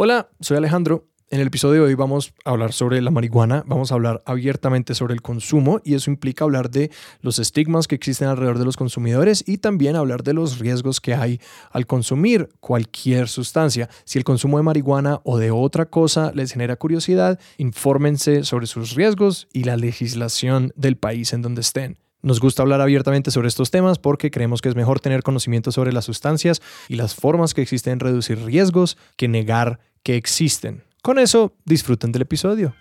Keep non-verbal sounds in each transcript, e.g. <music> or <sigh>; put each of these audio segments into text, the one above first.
Hola, soy Alejandro. En el episodio de hoy vamos a hablar sobre la marihuana, vamos a hablar abiertamente sobre el consumo y eso implica hablar de los estigmas que existen alrededor de los consumidores y también hablar de los riesgos que hay al consumir cualquier sustancia. Si el consumo de marihuana o de otra cosa les genera curiosidad, infórmense sobre sus riesgos y la legislación del país en donde estén. Nos gusta hablar abiertamente sobre estos temas porque creemos que es mejor tener conocimiento sobre las sustancias y las formas que existen en reducir riesgos que negar que existen. Con eso, disfruten del episodio.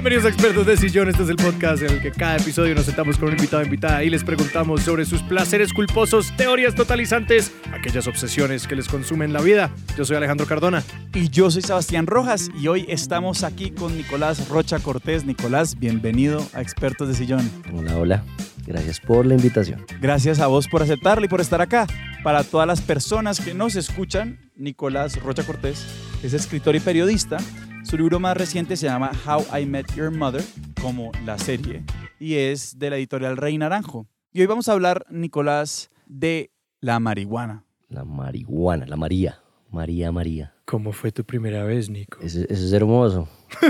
Bienvenidos a Expertos de Sillón. Este es el podcast en el que cada episodio nos sentamos con un invitado o invitada y les preguntamos sobre sus placeres culposos, teorías totalizantes, aquellas obsesiones que les consumen la vida. Yo soy Alejandro Cardona. Y yo soy Sebastián Rojas y hoy estamos aquí con Nicolás Rocha Cortés. Nicolás, bienvenido a Expertos de Sillón. Hola, hola. Gracias por la invitación. Gracias a vos por aceptarlo y por estar acá. Para todas las personas que nos escuchan, Nicolás Rocha Cortés es escritor y periodista. Su libro más reciente se llama How I Met Your Mother, como la serie, y es de la editorial Rey Naranjo. Y hoy vamos a hablar, Nicolás, de la marihuana. La marihuana, la María. María, María. ¿Cómo fue tu primera vez, Nico? Eso, eso es hermoso. <laughs>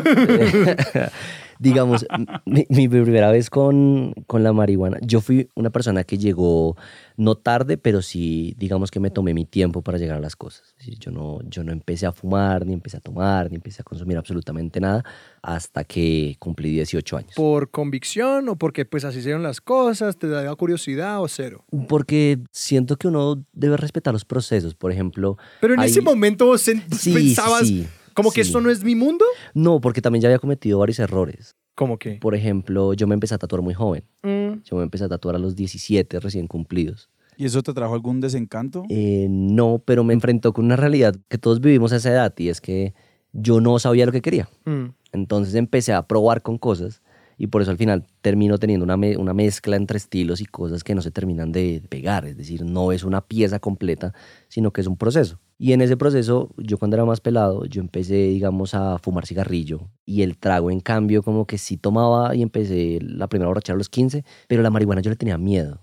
Digamos, mi, mi primera vez con, con la marihuana, yo fui una persona que llegó no tarde, pero sí, digamos que me tomé mi tiempo para llegar a las cosas. Decir, yo no, yo no empecé a fumar, ni empecé a tomar, ni empecé a consumir absolutamente nada hasta que cumplí 18 años. ¿Por convicción o porque pues así hicieron las cosas? ¿Te daba curiosidad o cero? Porque siento que uno debe respetar los procesos. Por ejemplo, Pero en hay- ese momento vos Sí, pensabas sí, como que sí. esto no es mi mundo. No, porque también ya había cometido varios errores. ¿Cómo que? Por ejemplo, yo me empecé a tatuar muy joven. Mm, Yo me empecé a tatuar a los 17 recién cumplidos. ¿Y eso te trajo algún desencanto? Eh, no, pero me enfrentó con una realidad que todos vivimos a esa edad y es que yo no sabía lo que quería. mm. Entonces empecé a probar con cosas y por eso al final termino teniendo una, me- una mezcla entre estilos y cosas que no se terminan de pegar. Es decir, no es una pieza completa, sino que es un proceso. Y en ese proceso, yo cuando era más pelado, yo empecé, digamos, a fumar cigarrillo y el trago, en cambio, como que sí tomaba y empecé la primera borrachera a los 15, pero la marihuana yo le tenía miedo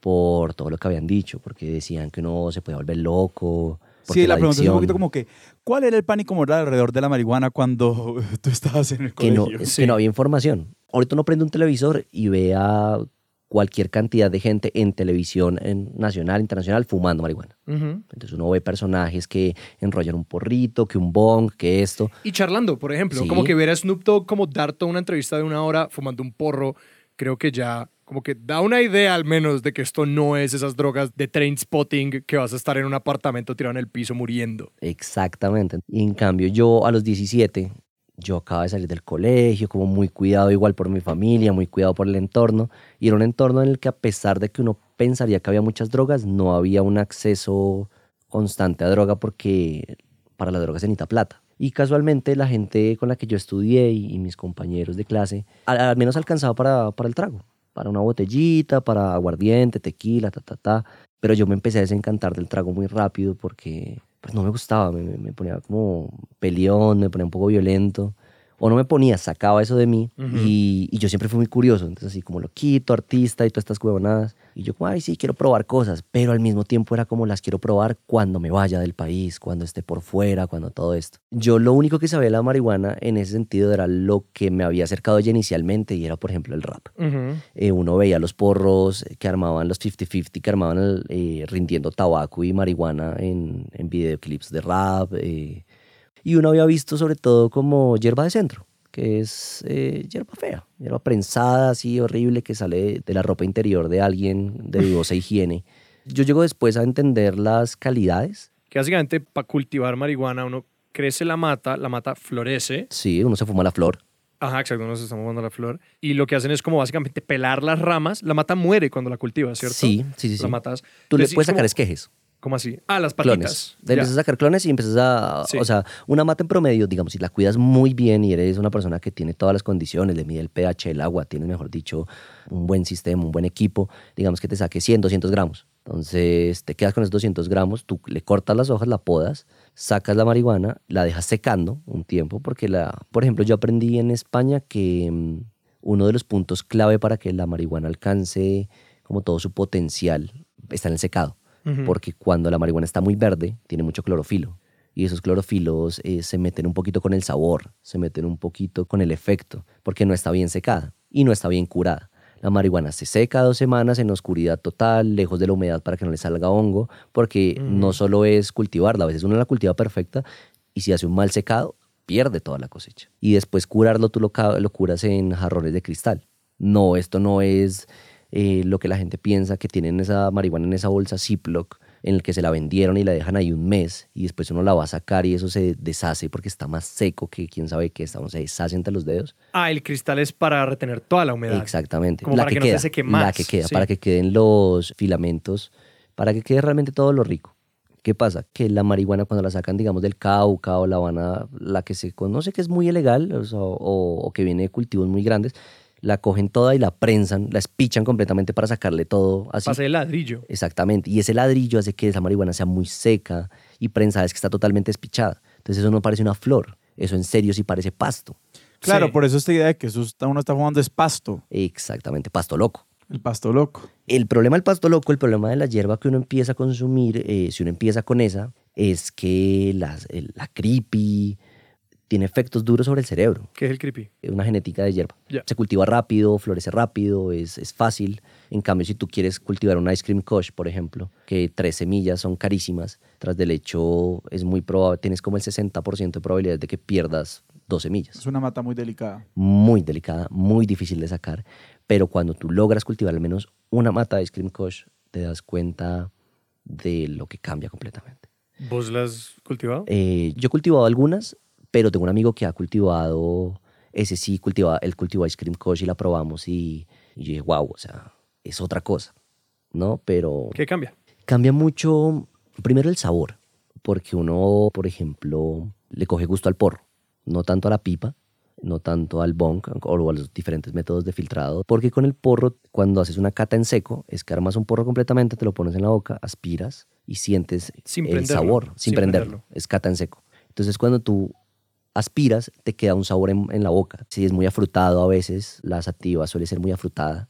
por todo lo que habían dicho, porque decían que uno se podía volver loco. Sí, la pregunta es un poquito como que, ¿cuál era el pánico moral alrededor de la marihuana cuando <laughs> tú estabas en el que no, colegio? Sí. que no había información. Ahorita uno prende un televisor y ve a cualquier cantidad de gente en televisión en nacional, internacional, fumando marihuana. Ujú. Entonces uno ve personajes que enrollan un porrito, que un bong, que esto. Y charlando, por ejemplo, Sí. como que ver a Snoop Dogg como dar toda una entrevista de una hora fumando un porro, creo que ya como que da una idea al menos de que esto no es esas drogas de train spotting que vas a estar en un apartamento tirado en el piso muriendo. Exactamente. Y en cambio yo a los 17, yo acababa de salir del colegio, como muy cuidado igual por mi familia, muy cuidado por el entorno. Y era un entorno en el que a pesar de que uno pensaría que había muchas drogas, no había un acceso constante a droga porque para la droga se necesita plata. Y casualmente la gente con la que yo estudié y, mis compañeros de clase, al, al menos alcanzaba para, para el trago, para una botellita, para aguardiente, tequila, ta, ta, ta. Pero yo me empecé a desencantar del trago muy rápido porque pues no me gustaba, me, me- ponía como peleón, me ponía un poco violento. O no me ponía, sacaba eso de mí. Y, y yo siempre fui muy curioso. Entonces, así como loquito, artista y todas estas huevonadas. Y yo, como, ay, sí, quiero probar cosas. Pero al mismo tiempo era como las quiero probar cuando me vaya del país, cuando esté por fuera, cuando todo esto. Yo lo único que sabía de la marihuana en ese sentido era lo que me había acercado ya inicialmente y era, por ejemplo, el rap. Eh, uno veía los porros que armaban los 50-50, que armaban el, eh, rindiendo tabaco y marihuana en, en videoclips de rap. eh, y uno había visto sobre todo como hierba de centro, que es eh, hierba fea, hierba prensada así horrible que sale de, la ropa interior de alguien de dudosa higiene. Yo llego después a entender las calidades. Que básicamente para cultivar marihuana uno crece la mata, la mata florece. Sí, uno se fuma la flor. Ajá, exacto, nos estamos fumando la flor. Y lo que hacen es como básicamente pelar las ramas. La mata muere cuando la cultivas, ¿cierto? Sí, sí, sí. matas. Tú le Entonces, puedes es como- sacar esquejes. ¿Cómo así? Ah, las clones. patitas. Te empiezas a sacar clones y empiezas a... Sí. O sea, una mata en promedio, digamos, si la cuidas muy bien y eres una persona que tiene todas las condiciones, le mide el pH del agua, tienes, mejor dicho, un buen sistema, un buen equipo, digamos que te saque 100, 200 gramos. Entonces, te quedas con esos 200 gramos, tú le cortas las hojas, la podas, sacas la marihuana, la dejas secando un tiempo, porque, la, por ejemplo, yo aprendí en España que mm, uno de los puntos clave para que la marihuana alcance como todo su potencial está en el secado. Porque cuando la marihuana está muy verde, tiene mucho clorofilo. Y esos clorofilos eh, se meten un poquito con el sabor, se meten un poquito con el efecto, porque no está bien secada y no está bien curada. La marihuana se seca dos semanas en oscuridad total, lejos de la humedad para que no le salga hongo, porque no solo es cultivarla, a veces uno la cultiva perfecta y si hace un mal secado, pierde toda la cosecha. Y después curarlo, tú lo curas en jarrones de cristal. No, esto no es eh, lo que la gente piensa que tienen esa marihuana en esa bolsa Ziploc en el que se la vendieron y la dejan ahí un mes y después uno la va a sacar y eso se deshace porque está más seco que quién sabe qué, está, se deshace entre los dedos. Ah, el cristal es para retener toda la humedad. Exactamente. Como la para que, que no se seque La más, que queda, sí. para que queden los filamentos, para que quede realmente todo lo rico. ¿Qué pasa? Que la marihuana cuando la sacan, digamos, del Cauca o la van a, la que se conoce que es muy ilegal o, sea, o- o que viene de cultivos muy grandes, la cogen toda y la prensan, la espichan completamente para sacarle todo así. Pase el ladrillo. Exactamente. Y ese ladrillo hace que esa marihuana sea muy seca y prensada es que está totalmente despichada. Entonces eso no parece una flor. Eso en serio sí parece pasto. Claro, Sí. por eso esta idea de que eso está- uno está jugando es pasto, Exactamente, pasto loco. el pasto loco. El problema del pasto loco, el problema de la hierba que uno empieza a consumir, eh, si uno empieza con esa, es que las- el- la creepy tiene efectos duros sobre el cerebro. ¿Qué es el creepy? Es una genética de hierba. Ya. Se cultiva rápido, florece rápido, es, es fácil. En cambio, si tú quieres cultivar un ice cream kush, por ejemplo, que tres semillas son carísimas, tras del hecho es muy probable, tienes como el 60% de probabilidad de que pierdas dos semillas Es una mata muy delicada. muy delicada, muy difícil de sacar, pero cuando tú logras cultivar al menos una mata de Ice Cream Kush, te das cuenta de lo que cambia completamente. ¿Vos las has cultivado? Eh, yo he cultivado algunas, pero tengo un amigo que ha cultivado, ese sí, cultiva, él cultivó Ice Cream Kush y la probamos y, y yo dije, wow, o sea, es otra cosa, ¿no? Pero ¿Qué cambia? cambia mucho, primero el sabor, porque uno, por ejemplo, le coge gusto al porro, no tanto a la pipa, no tanto al bong o a los diferentes métodos de filtrado, porque con el porro, cuando haces una cata en seco, es que armas un porro completamente, te lo pones en la boca, aspiras y sientes Sin el prenderlo, sabor, sin, sin prenderlo. prenderlo. es cata en seco. Entonces cuando tú aspiras, te queda un sabor en, la boca. Si es muy afrutado a veces, la sativa suele ser muy afrutada,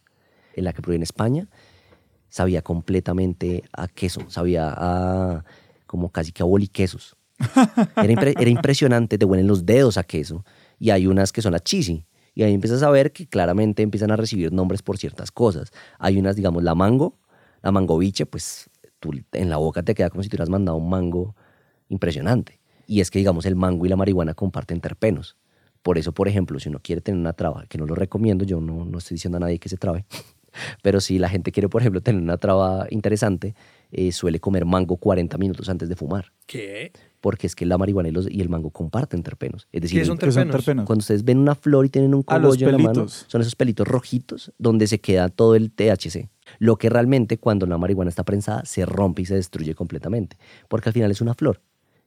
en la que probé en España, sabía completamente a queso, sabía a como casi que a boliquesos. Era, impre- era impresionante, te huelen los dedos a queso. Y hay unas que son a chisi. Y ahí empiezas a ver que claramente empiezan a recibir nombres por ciertas cosas. Hay unas, digamos, la mango, la mangoviche, pues tú en la boca te queda como si te hubieras mandado un mango impresionante. Y es que, digamos, el mango y la marihuana comparten terpenos. Por eso, por ejemplo, si uno quiere tener una traba, que no lo recomiendo, yo no, no estoy diciendo a nadie que se trabe, <laughs> pero si la gente quiere, por ejemplo, tener una traba interesante, eh, suele comer mango 40 minutos antes de fumar, ¿Qué? porque es que la marihuana y, los- y el mango comparten terpenos. Es decir, ¿Qué son ¿Qué son terpenos? terpenos? cuando ustedes ven una flor y tienen un Ah, cogollo en la mano, son esos pelitos rojitos donde se queda todo el THC. Lo que realmente cuando la marihuana está prensada se rompe y se destruye completamente, porque al final es una flor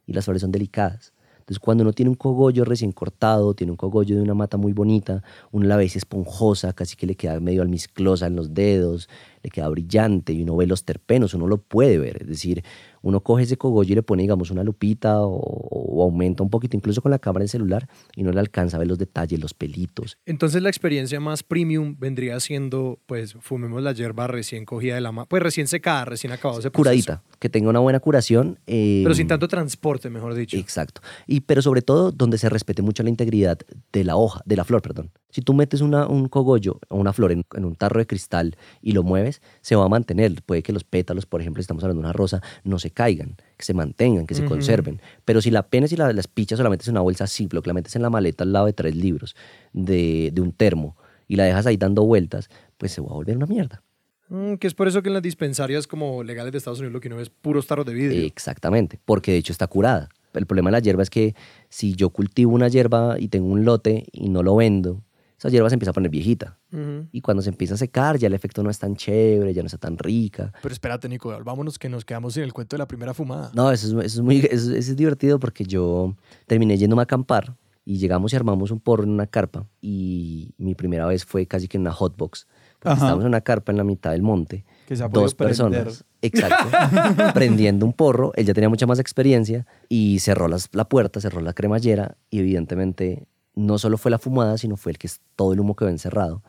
y las flores son delicadas. Entonces, cuando uno tiene un cogollo recién cortado, tiene un cogollo de una mata muy bonita, uno la ve esponjosa, casi que le queda medio almizclosa en los dedos, le queda brillante y uno ve los terpenos, uno lo puede ver. Es decir, uno coge ese cogollo y le pone, digamos, una lupita o, o aumenta un poquito, incluso con la cámara del celular, y no le alcanza a ver los detalles, los pelitos. Entonces la experiencia más premium vendría siendo, pues, fumemos la hierba recién cogida de la mano, pues recién secada, recién ese proceso. Curadita, que tenga una buena curación. eh, Pero sin tanto transporte, mejor dicho. Exacto. Y, pero sobre todo donde se respete mucho la integridad de la hoja, de la flor, perdón. Si tú metes una, un cogollo o una flor en, en un tarro de cristal y lo mueves, se va a mantener. Puede que los pétalos, por ejemplo, estamos hablando de una rosa, no se caigan, que se mantengan, que se conserven. Pero si la penes y la, las pichas solamente es una bolsa Ziploc, la metes en la maleta al lado de tres libros de, de un termo y la dejas ahí dando vueltas, pues se va a volver una mierda. Mm, que es por eso que en las dispensarias como legales de Estados Unidos lo que uno ve es puros tarros de vidrio. Exactamente, porque de hecho está curada. El problema de la hierba es que si yo cultivo una hierba y tengo un lote y no lo vendo, esa hierba se empieza a poner viejita. Ujú. Y cuando se empieza a secar, ya el efecto no es tan chévere, ya no está tan rica. Pero espérate, Nico, vámonos que nos quedamos sin el cuento de la primera fumada. No, eso es, eso es muy eso, eso es divertido porque yo terminé yéndome a acampar y llegamos y armamos un porro en una carpa. Y mi primera vez fue casi que en una hotbox. Estábamos en una carpa en la mitad del monte. Que se ha dos prender. personas, exacto, <laughs> prendiendo un porro. Él ya tenía mucha más experiencia y cerró las- la puerta, cerró la cremallera y evidentemente no solo fue la fumada, sino fue el que es todo el humo que ve encerrado.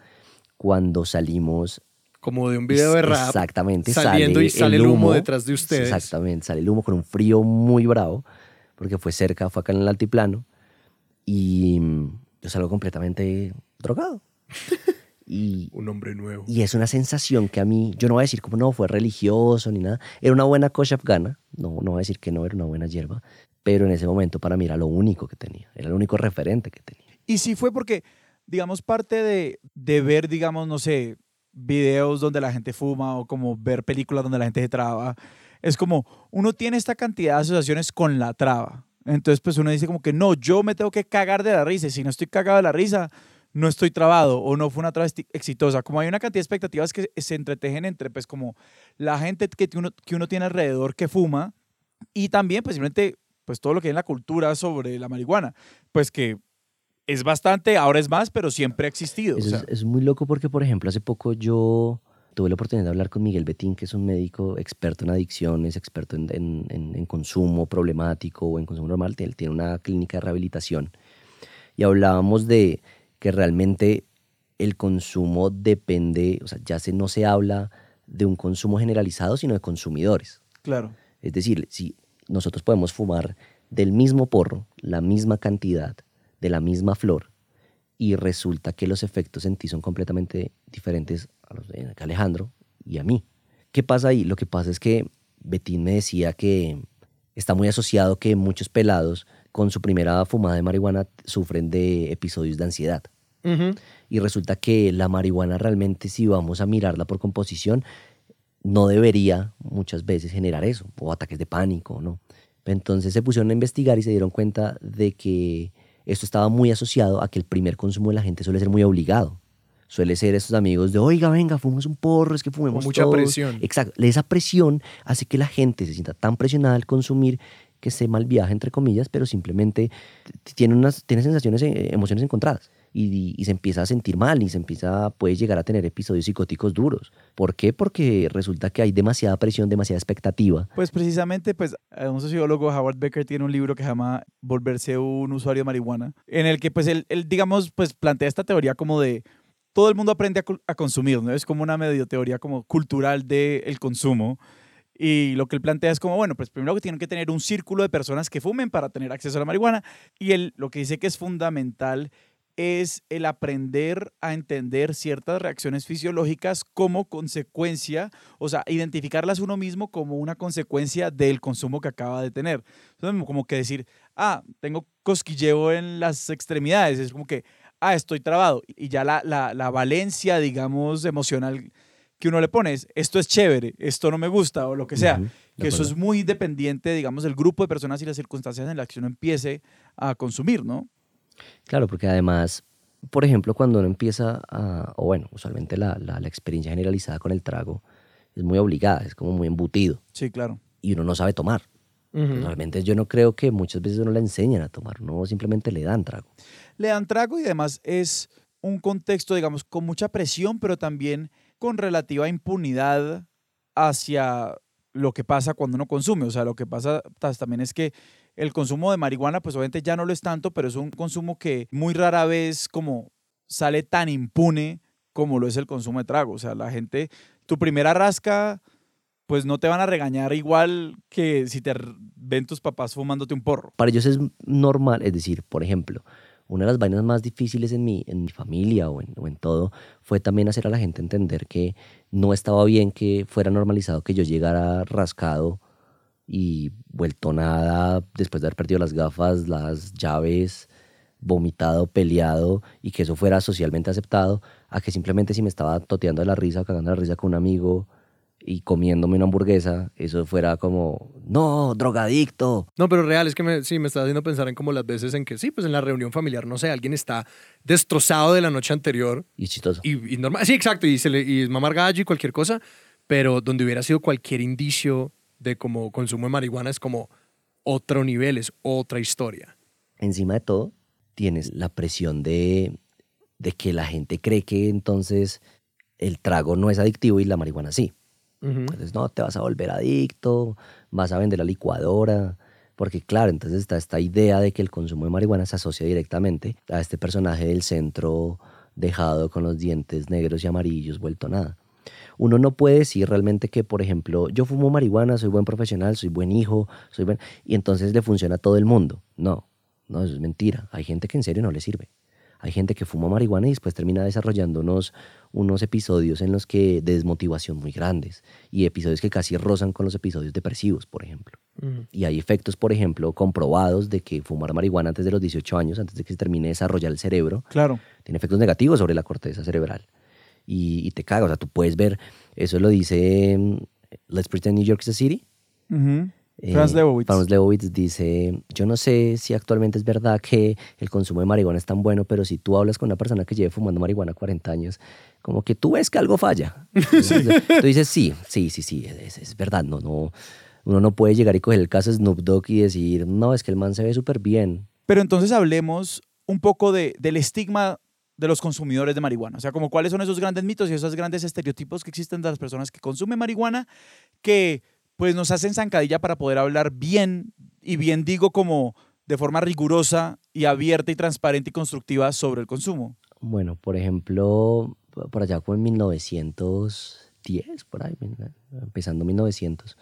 Cuando salimos como de un video de rap. Exactamente. Saliendo y sale el humo, detrás de ustedes. Exactamente, sale el humo con un frío muy bravo, porque fue cerca, fue acá en el altiplano, y mm, yo salgo completamente drogado. <laughs> Y, un hombre nuevo. Y es una sensación que a mí, yo no voy a decir como no, fue religioso ni nada. Era una buena cocha afgana, no, no voy a decir que no, era una buena hierba, pero en ese momento para mí era lo único que tenía, era el único referente que tenía. Y sí fue porque, digamos, parte de, de ver, digamos, no sé, videos donde la gente fuma o como ver películas donde la gente se traba, es como uno tiene esta cantidad de asociaciones con la traba. Entonces, pues uno dice como que no, yo me tengo que cagar de la risa. Y si no estoy cagado de la risa, no estoy trabado o no fue una traba exitosa. Como hay una cantidad de expectativas que se entretejen entre, pues, como la gente que uno, que uno tiene alrededor que fuma y también, pues, simplemente, pues, todo lo que hay en la cultura sobre la marihuana. Pues que es bastante, ahora es más, pero siempre ha existido. Es, muy loco porque, por ejemplo, hace poco yo tuve la oportunidad de hablar con Miguel Betín, que es un médico experto en adicciones, experto en, en, consumo problemático o en consumo normal. Él tiene una clínica de rehabilitación. Y hablábamos de que realmente el consumo depende, o sea, ya se, no se habla de un consumo generalizado, sino de consumidores. Claro. Es decir, si nosotros podemos fumar del mismo porro, la misma cantidad, de la misma flor y resulta que los efectos en ti son completamente diferentes a los de Alejandro y a mí. ¿Qué pasa ahí? Lo que pasa es que Betín me decía que está muy asociado que muchos pelados con su primera fumada de marihuana sufren de episodios de ansiedad. Y resulta que la marihuana realmente, si vamos a mirarla por composición, no debería muchas veces generar eso, o ataques de pánico, ¿no? Entonces se pusieron a investigar y se dieron cuenta de que esto estaba muy asociado a que el primer consumo de la gente suele ser muy obligado. Suele ser esos amigos de, oiga, venga, fumemos un porro, es que fumemos mucha presión. Exacto. Esa presión hace que la gente se sienta tan presionada al consumir que se mal viaja, entre comillas, pero simplemente tiene, unas, tiene sensaciones, eh, emociones encontradas y, se empieza a sentir mal y se empieza, puede llegar a tener episodios psicóticos duros. ¿Por qué? Porque resulta que hay demasiada presión, demasiada expectativa. Pues precisamente, pues un sociólogo, Howard Becker, tiene un libro que se llama Volverse un usuario de marihuana, en el que pues él, digamos, pues plantea esta teoría como de todo el mundo aprende a, consumir, ¿no? Es como una medio teoría como cultural del consumo. Y lo que él plantea es como, bueno, pues primero que tienen que tener un círculo de personas que fumen para tener acceso a la marihuana. Y él lo que dice que es fundamental es el aprender a entender ciertas reacciones fisiológicas como consecuencia, o sea, identificarlas uno mismo como una consecuencia del consumo que acaba de tener. Entonces, como que decir, ah, tengo cosquilleo en las extremidades, es como que, ah, estoy trabado. Y ya la, la, valencia, digamos, emocional que uno le pone es, esto es chévere, esto no me gusta o lo que sea. que eso es muy dependiente, digamos, del grupo de personas y las circunstancias en las que uno empiece a consumir, ¿no? Claro, porque además, por ejemplo, cuando uno empieza a, o bueno, usualmente la, la, experiencia generalizada con el trago es muy obligada, es como muy embutido. Sí, claro. Y uno no sabe tomar. Realmente yo no creo que muchas veces uno le enseñan a tomar, no simplemente le dan trago. Le dan trago y además es un contexto, digamos, con mucha presión, pero también con relativa impunidad hacia lo que pasa cuando uno consume. O sea, lo que pasa también es que el consumo de marihuana, pues obviamente ya no lo es tanto, pero es un consumo que muy rara vez como sale tan impune como lo es el consumo de trago. O sea, la gente, tu primera rasca, pues no te van a regañar igual que si te ven tus papás fumándote un porro. Para ellos es normal, es decir, por ejemplo, una de las vainas más difíciles en mi, en mi familia o en, o en, todo fue también hacer a la gente entender que no estaba bien que fuera normalizado que yo llegara rascado y vuelto nada después de haber perdido las gafas, las llaves, vomitado, peleado y que eso fuera socialmente aceptado, a que simplemente si me estaba toteando de la risa o cagando la risa con un amigo y comiéndome una hamburguesa, eso fuera como, no, drogadicto. No, pero real, es que me, sí, me está haciendo pensar en como las veces en que sí, pues en la reunión familiar, no sé, alguien está destrozado de la noche anterior. Y chistoso. Y, normal, sí, exacto, y, se le, y es mamar gallo y cualquier cosa, pero donde hubiera sido cualquier indicio de como consumo de marihuana es como otro nivel, es otra historia. Encima de todo, tienes la presión de, de que la gente cree que entonces el trago no es adictivo y la marihuana sí. Entonces, no, te vas a volver adicto, vas a vender la licuadora. Porque claro, entonces está esta idea de que el consumo de marihuana se asocia directamente a este personaje del centro dejado con los dientes negros y amarillos, vuelto nada. Uno no puede decir realmente que, por ejemplo, yo fumo marihuana, soy buen profesional, soy buen hijo, soy buen... y entonces le funciona a todo el mundo. No, no, eso es mentira. Hay gente que en serio no le sirve. Hay gente que fuma marihuana y después termina desarrollando unos, unos episodios en los que de desmotivación muy grandes y episodios que casi rozan con los episodios depresivos, por ejemplo. Y hay efectos, por ejemplo, comprobados de que fumar marihuana antes de los 18 años, antes de que se termine de desarrollar el cerebro, Claro. tiene efectos negativos sobre la corteza cerebral. Y, y te caga, o sea, tú puedes ver, eso lo dice mm, Let's Pretend New York is a City. Ujú. Eh, Franz Lebowitz. Franz Lebowitz dice, yo no sé si actualmente es verdad que el consumo de marihuana es tan bueno, pero si tú hablas con una persona que lleve fumando marihuana 40 años, como que tú ves que algo falla. <laughs> Entonces, Tú dices, sí, sí, sí, sí, es, es verdad, no, no, uno no puede llegar y coger el caso de Snoop Dogg y decir, no, es que el man se ve súper bien. Pero entonces hablemos un poco de, del estigma de los consumidores de marihuana. O sea, como cuáles son esos grandes mitos y esos grandes estereotipos que existen de las personas que consumen marihuana que pues nos hacen zancadilla para poder hablar bien, y bien digo como de forma rigurosa y abierta y transparente y constructiva sobre el consumo. Bueno, por ejemplo, por allá como en 1910, por ahí, empezando 1900,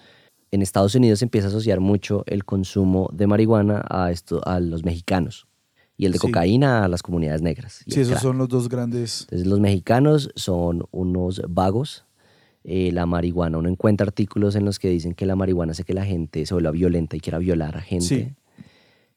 en Estados Unidos se empieza a asociar mucho el consumo de marihuana a, esto, a los mexicanos y el de Sí. cocaína a las comunidades negras. Sí, esos crack. son los dos grandes. Entonces los mexicanos son unos vagos. eh, la marihuana, uno encuentra artículos en los que dicen que la marihuana hace que la gente se vuelva violenta y quiera violar a gente. Sí.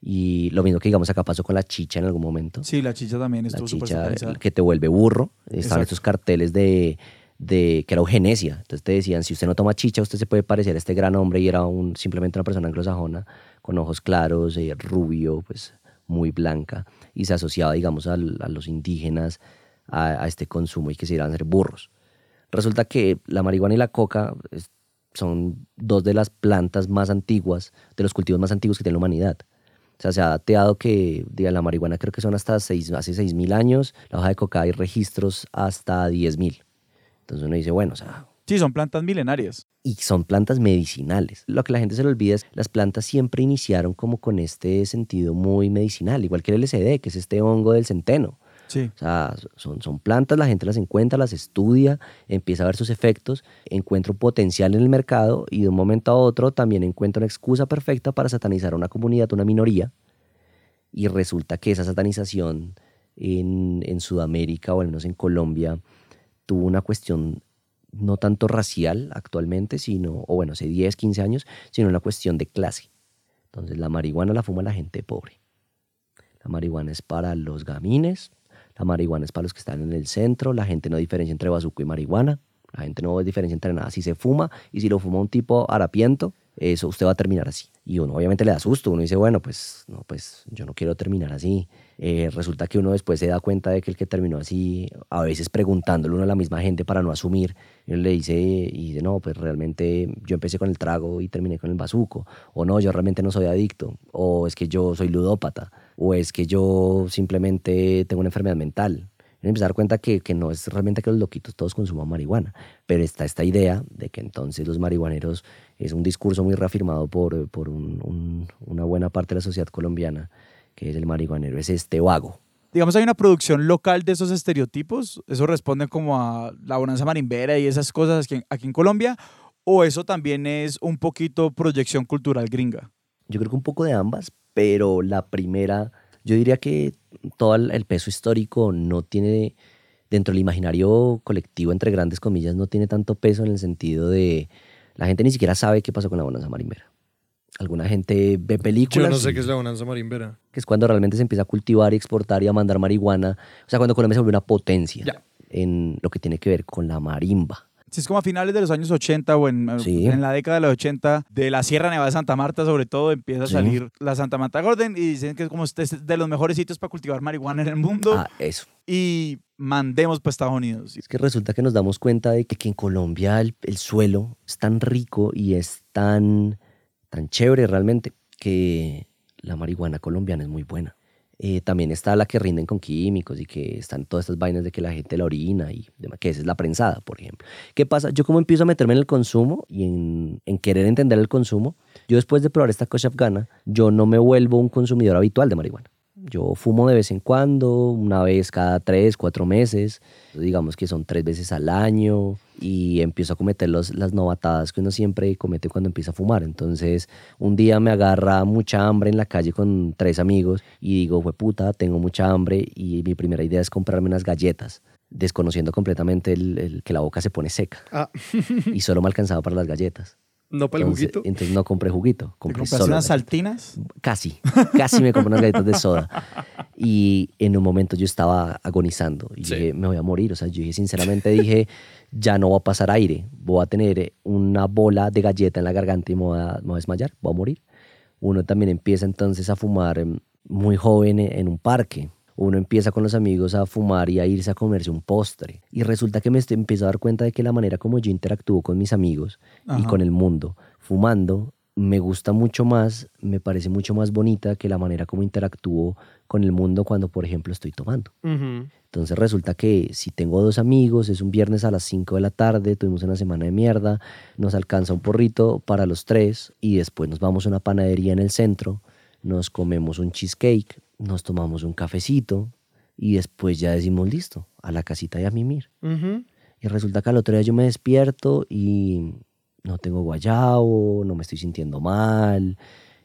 Y lo mismo que digamos acá pasó con la chicha en algún momento Sí, la chicha también la estuvo súper chicha que te vuelve burro. Estaban estos carteles de, de que era eugenesia. Entonces te decían, si usted no toma chicha, usted se puede parecer a este gran hombre y era un, simplemente una persona anglosajona con ojos claros, eh, rubio, pues muy blanca y se asociaba, digamos, al- a, los indígenas a, a este consumo y que se iban a ser burros. Resulta que la marihuana y la coca son dos de las plantas más antiguas, de los cultivos más antiguos que tiene la humanidad. O sea, se ha dateado que la marihuana creo que son hasta seis, hace 6.000 años, la hoja de coca hay registros hasta 10.000. Entonces uno dice, bueno, o sea, Sí, son plantas milenarias. y son plantas medicinales. Lo que la gente se le olvida es las plantas siempre iniciaron como con este sentido muy medicinal, igual que el LSD, que es este hongo del centeno. Sí. O sea, son, son plantas, la gente las encuentra, las estudia, empieza a ver sus efectos, encuentra un potencial en el mercado y de un momento a otro también encuentra una excusa perfecta para satanizar a una comunidad, una minoría. Y resulta que esa satanización en, en Sudamérica o al menos en Colombia tuvo una cuestión no tanto racial actualmente, sino, o bueno, hace 10, 15 años, sino una cuestión de clase. Entonces la marihuana la fuma la gente pobre. La marihuana es para los gamines, la marihuana es para los que están en el centro, la gente no diferencia entre bazuco y marihuana, la gente no diferencia entre nada. Si se fuma y si lo fuma un tipo harapiento, eso usted va a terminar así. Y uno obviamente le da susto, uno dice, bueno, pues no, pues yo no quiero terminar así. Eh, resulta que uno después se da cuenta de que el que terminó así, a veces preguntándole uno a la misma gente para no asumir, uno le dice, y dice, no, pues realmente yo empecé con el trago y terminé con el bazuco, o no, yo realmente no soy adicto, o es que yo soy ludópata, o es que yo simplemente tengo una enfermedad mental. Y uno empieza a dar cuenta que, que no es realmente que los loquitos todos consuman marihuana, pero está esta idea de que entonces los marihuaneros es un discurso muy reafirmado por, por un- un- una buena parte de la sociedad colombiana, que es el marihuanero, es este vago. Digamos, hay una producción local de esos estereotipos. Eso responde como a la bonanza marimbera y esas cosas aquí, aquí en Colombia. O eso también es un poquito proyección cultural gringa. Yo creo que un poco de ambas, pero la primera, yo diría que todo el el peso histórico no tiene, dentro del imaginario colectivo, entre grandes comillas, no tiene tanto peso en el sentido de, la gente ni siquiera sabe qué pasó con la bonanza marimbera. Alguna gente ve películas. Yo no sé y- qué es la bonanza marimbera. que es cuando realmente se empieza a cultivar y exportar y a mandar marihuana. O sea, cuando Colombia se vuelve una potencia Ya. en lo que tiene que ver con la marimba. Si es como a finales de los años 80 o en, Sí. en la década de los 80, de la Sierra Nevada de Santa Marta, sobre todo, empieza a Sí. salir la Santa Marta Golden y dicen que es como este es de los mejores sitios para cultivar marihuana en el mundo. Ah, eso. Y mandemos para Estados Unidos. Es que resulta que nos damos cuenta de que, que en Colombia el, el suelo es tan rico y es tan, tan chévere realmente que la marihuana colombiana es muy buena. Eh, también está la que rinden con químicos y que están todas estas vainas de que la gente la orina y demás, que esa es la prensada, por ejemplo. ¿Qué pasa? Yo como empiezo a meterme en el consumo y en, en querer entender el consumo, yo después de probar esta cosa afgana, yo no me vuelvo un consumidor habitual de marihuana. Yo fumo de vez en cuando, una vez cada tres, cuatro meses, digamos que son tres veces al año y empiezo a cometer los, las novatadas que uno siempre comete cuando empieza a fumar. Entonces, un día me agarra mucha hambre en la calle con tres amigos y digo, fue puta, tengo mucha hambre y mi primera idea es comprarme unas galletas desconociendo completamente el, que la boca se pone seca. Ah. <laughs> y solo me alcanzaba para las galletas. ¿No para el juguito? Entonces no compré juguito. Compré ¿Compraste unas saltinas? Casi, casi me compré unas galletas de soda. Y en un momento yo estaba agonizando y dije, me voy a morir. O sea, yo dije, sinceramente dije, ya no va a pasar aire. Voy a tener una bola de galleta en la garganta y me voy a, desmayar, voy a morir. Uno también empieza entonces a fumar em, muy joven en un parque uno empieza con los amigos a fumar y a irse a comerse un postre. Y resulta que me empiezo a dar cuenta de que la manera como yo interactúo con mis amigos y con el mundo fumando me gusta mucho más, me parece mucho más bonita que la manera como interactúo con el mundo cuando, por ejemplo, estoy tomando. Entonces resulta que si tengo dos amigos, es un viernes a las 5 de la tarde, tuvimos una semana de mierda, nos alcanza un porrito para los tres y después nos vamos a una panadería en el centro, nos comemos un cheesecake, nos tomamos un cafecito y después ya decimos listo, a la casita y a mimir. Y resulta que al otro día yo me despierto y no tengo guayabo, no me estoy sintiendo mal,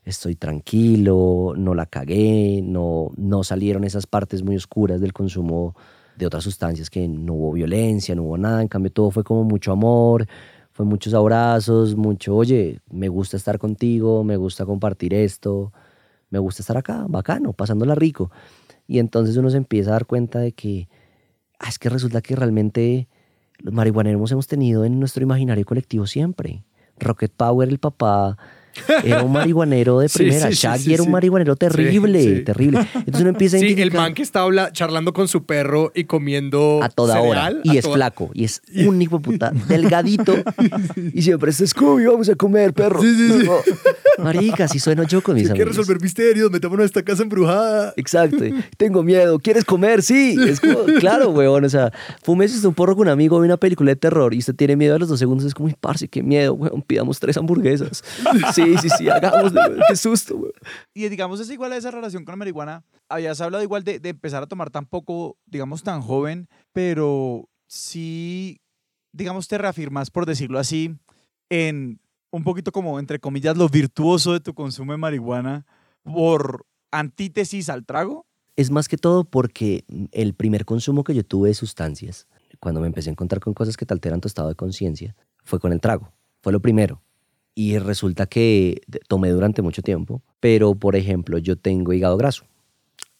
estoy tranquilo, no la cagué, no, no salieron esas partes muy oscuras del consumo de otras sustancias, que no hubo violencia, no hubo nada, en cambio todo fue como mucho amor, fue muchos abrazos, mucho, oye, me gusta estar contigo, me gusta compartir esto, me gusta estar acá, bacano, pasándola rico. Y entonces uno se empieza a dar cuenta de que, ah, es que resulta que realmente los marihuaneros hemos tenido en nuestro imaginario colectivo siempre. Rocket Power, el papá <laughs> era un marihuanero de primera. Shaggy era un marihuanero terrible, terrible. Entonces uno empieza a <laughs> Sí, el man que está charlando con su perro y comiendo a toda hora. Y es flaco, y es <laughs> un hijo puta, delgadito. y siempre es Scooby, vamos a comer, perro. Sí, sí, sí. Marica, si sueno yo con mis amigos. Quieres resolver misterios, metámonos a esta casa embrujada. Exacto. Tengo miedo. ¿Quieres comer? Sí. Es como, claro, weón. O sea, fumes un porro con un amigo, ve una película de terror y usted tiene miedo a los dos segundos. Es como, parce, qué miedo, weón. Pidamos tres hamburguesas. Sí, Sí, sí, sí, hagámoslo, qué susto, güey. Y digamos, es igual a esa relación con la marihuana. Habías hablado igual de, de empezar a tomar tan poco, digamos, tan joven, pero sí, digamos, te reafirmas, por decirlo así, en un poquito como, entre comillas, lo virtuoso de tu consumo de marihuana por antítesis al trago? Es más que todo porque el primer consumo que yo tuve de sustancias, cuando me empecé a encontrar con cosas que te alteran tu estado de conciencia, fue con el trago. Fue lo primero y resulta que tomé durante mucho tiempo, pero por ejemplo yo tengo hígado graso.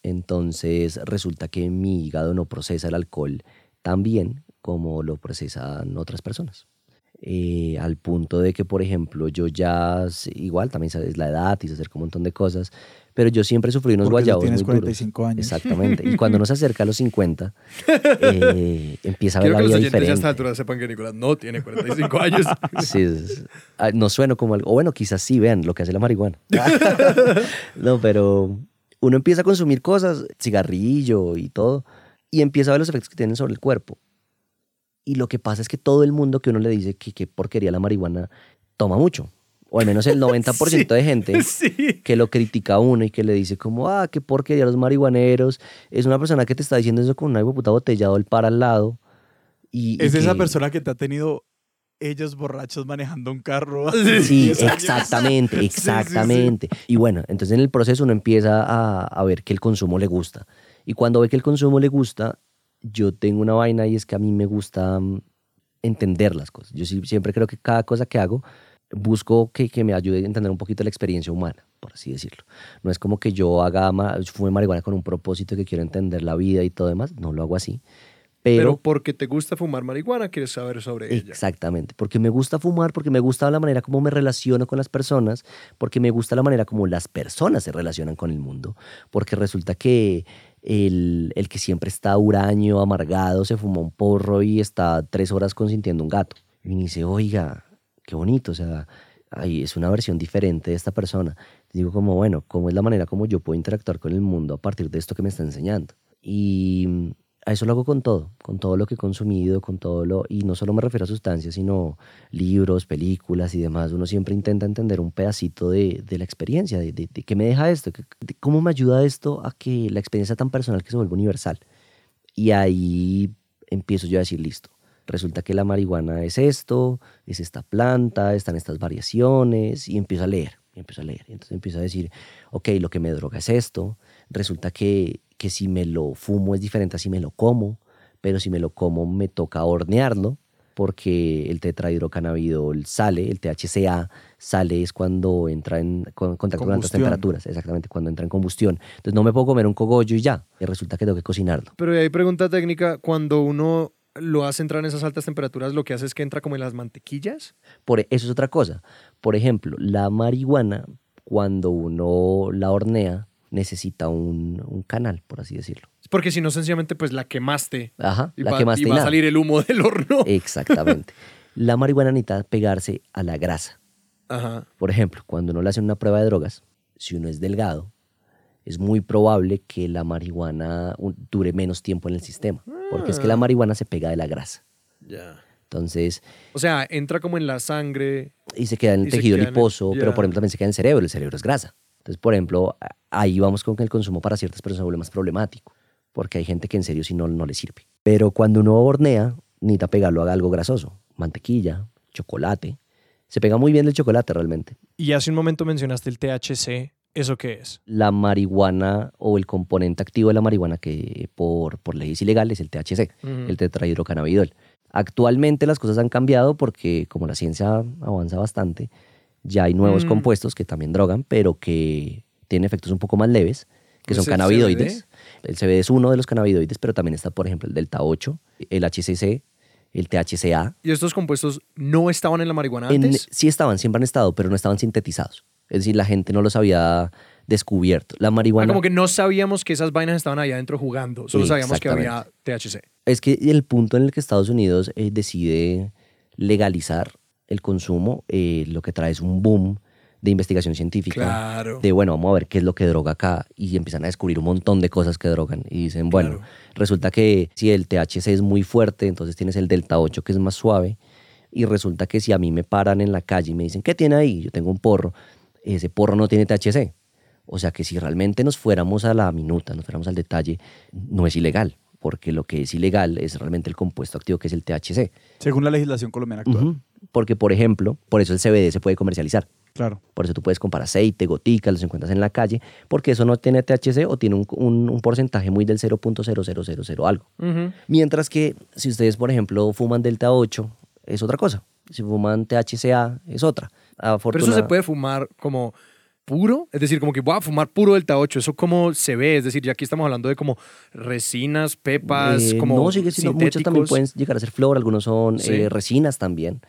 Entonces resulta que mi hígado no procesa el alcohol tan bien como lo procesan otras personas. Eh, al punto de que, por ejemplo, yo ya, igual también sabes la edad y se acerca un montón de cosas, pero yo siempre sufrí unos Porque guayabos. Tienes 45 años. Exactamente. Y cuando uno se acerca a los 50, <laughs> eh, empieza a ver la vida diferente. que los a esta altura sepan que Nicolás no tiene 45 años. <laughs> sí, ah, no sueno como algo. O bueno, quizás sí vean lo que hace la marihuana. <laughs> no, pero uno empieza a consumir cosas, cigarrillo y todo, y empieza a ver los efectos que tienen sobre el cuerpo. Y lo que pasa es que todo el mundo que uno le dice que, que porquería la marihuana toma mucho o al menos el 90% <laughs> de gente que lo critica a uno y que le dice como, ah, qué porquería los marihuaneros, es una persona que te está diciendo eso con una puta botellado el par al lado. Y, es esa persona que te ha tenido ellos borrachos manejando un carro. Sí, <laughs> exactamente, <laughs> exactamente. y bueno, entonces en el proceso uno empieza a, a ver que el consumo le gusta. Y cuando ve que el consumo le gusta, yo tengo una vaina y es que a mí me gusta mm, entender las cosas. Yo siempre creo que cada cosa que hago busco que, que, me ayude a entender un poquito la experiencia humana, por así decirlo. No es como que yo haga fume marihuana con un propósito que quiero entender la vida y todo demás, no lo hago así. Pero, pero, porque te gusta fumar marihuana, quieres saber sobre ella. Exactamente, porque me gusta fumar, porque me gusta la manera como me relaciono con las personas, porque me gusta la manera como las personas se relacionan con el mundo, porque resulta que el, el que siempre está huraño, amargado, se fumó un porro y está tres horas consintiendo un gato. Y dice, oiga, qué bonito, o sea, es una versión diferente de esta persona. Digo como, bueno, ¿cómo es la manera como yo puedo interactuar con el mundo a partir de esto que me está enseñando? Y A eso lo hago con todo, con todo lo que he consumido, con todo lo... Y no solo me refiero a sustancias, sino libros, películas y demás. Uno siempre intenta entender un pedacito de, de la experiencia, de, de, qué me deja esto, de cómo me ayuda esto a que la experiencia tan personal que se vuelva universal. Y ahí empiezo yo a decir, listo, resulta que la marihuana es esto, es esta planta, están estas variaciones, y empiezo a leer, y empiezo a leer. Y entonces empiezo a decir, ok, lo que me droga es esto, resulta que, que si me lo fumo es diferente a si me lo como, pero si me lo como me toca hornearlo, porque el tetrahidrocannabidol sale, el THCA sale es cuando entra en contacto con altas temperaturas, exactamente, cuando entra en combustión. Entonces no me puedo comer un cogollo y ya, y resulta que tengo que cocinarlo. Pero hay pregunta técnica, cuando uno lo hace entrar en esas altas temperaturas, lo que hace es que entra como en las mantequillas. Por, e, eso es otra cosa. Por ejemplo, la marihuana, cuando uno la hornea, necesita un, un canal, por así decirlo. Porque si no, sencillamente, pues la quemaste. Ajá, y la va, quemaste y va a salir el humo <laughs> del horno. Exactamente. la marihuana necesita pegarse a la grasa. Ajá. Por ejemplo, cuando uno le hace una prueba de drogas, si uno es delgado, es muy probable que la marihuana dure menos tiempo en el sistema. Porque es que la ah. marihuana se pega de la grasa. Ya. Entonces. O sea, entra como en la sangre. Y se queda en el tejido liposo, pero por ejemplo también se queda en el cerebro. El cerebro es grasa. Entonces, por ejemplo, ahí vamos con que el consumo para ciertas personas se vuelve más problemático. Porque hay gente que en serio sí no, no le sirve. Pero cuando uno hornea, necesita pegarlo a algo grasoso. Mantequilla, chocolate. Se pega muy bien el chocolate realmente. Y hace un momento mencionaste el THC. ¿Eso qué es? La marihuana o el componente activo de la marihuana que por, por leyes ilegales es el THC, el tetrahidrocannabidol. Actualmente las cosas han cambiado porque como la ciencia avanza bastante, ya hay nuevos mm. compuestos que también drogan, pero que tienen efectos un poco más leves, que son cannabinoides. El CBD es uno de los cannabinoides, pero también está, por ejemplo, el delta 8, el HCC, el THCA. ¿Y estos compuestos no estaban en la marihuana antes? sí estaban, siempre han estado, pero no estaban sintetizados. Es decir, la gente no los había descubierto. La marihuana. como que no sabíamos que esas vainas estaban allá adentro jugando, solo sabíamos que había THC. Es que el punto en el que Estados Unidos eh, decide legalizar el consumo, eh, lo que trae es un boom de investigación científica. Claro. De, bueno, vamos a ver qué es lo que droga acá. Y empiezan a descubrir un montón de cosas que drogan. Y dicen, bueno, resulta que si el THC es muy fuerte, entonces tienes el delta 8 que es más suave. Y resulta que si a mí me paran en la calle y me dicen, ¿qué tiene ahí? Yo tengo un porro ese porro no tiene THC. O sea que si realmente nos fuéramos a la minuta, nos fuéramos al detalle, no es ilegal, porque lo que es ilegal es realmente el compuesto activo que es el THC. Según la legislación colombiana actual. Porque, por ejemplo, por eso el CBD se puede comercializar. Claro. Por eso tú puedes comprar aceite, goticas, los encuentras en la calle, porque eso no tiene THC o tiene un, porcentaje muy del 0.0000 algo. Mientras que si ustedes, por ejemplo, fuman Delta 8, es otra cosa. Si fuman THCA, es otra. Pero eso se puede fumar como puro, es decir, como que voy a fumar puro Delta 8, eso cómo se ve, es decir, ya aquí estamos hablando de como resinas, pepas, eh, como No, sigue siendo, muchos también pueden llegar a ser flor, algunos son eh, resinas también,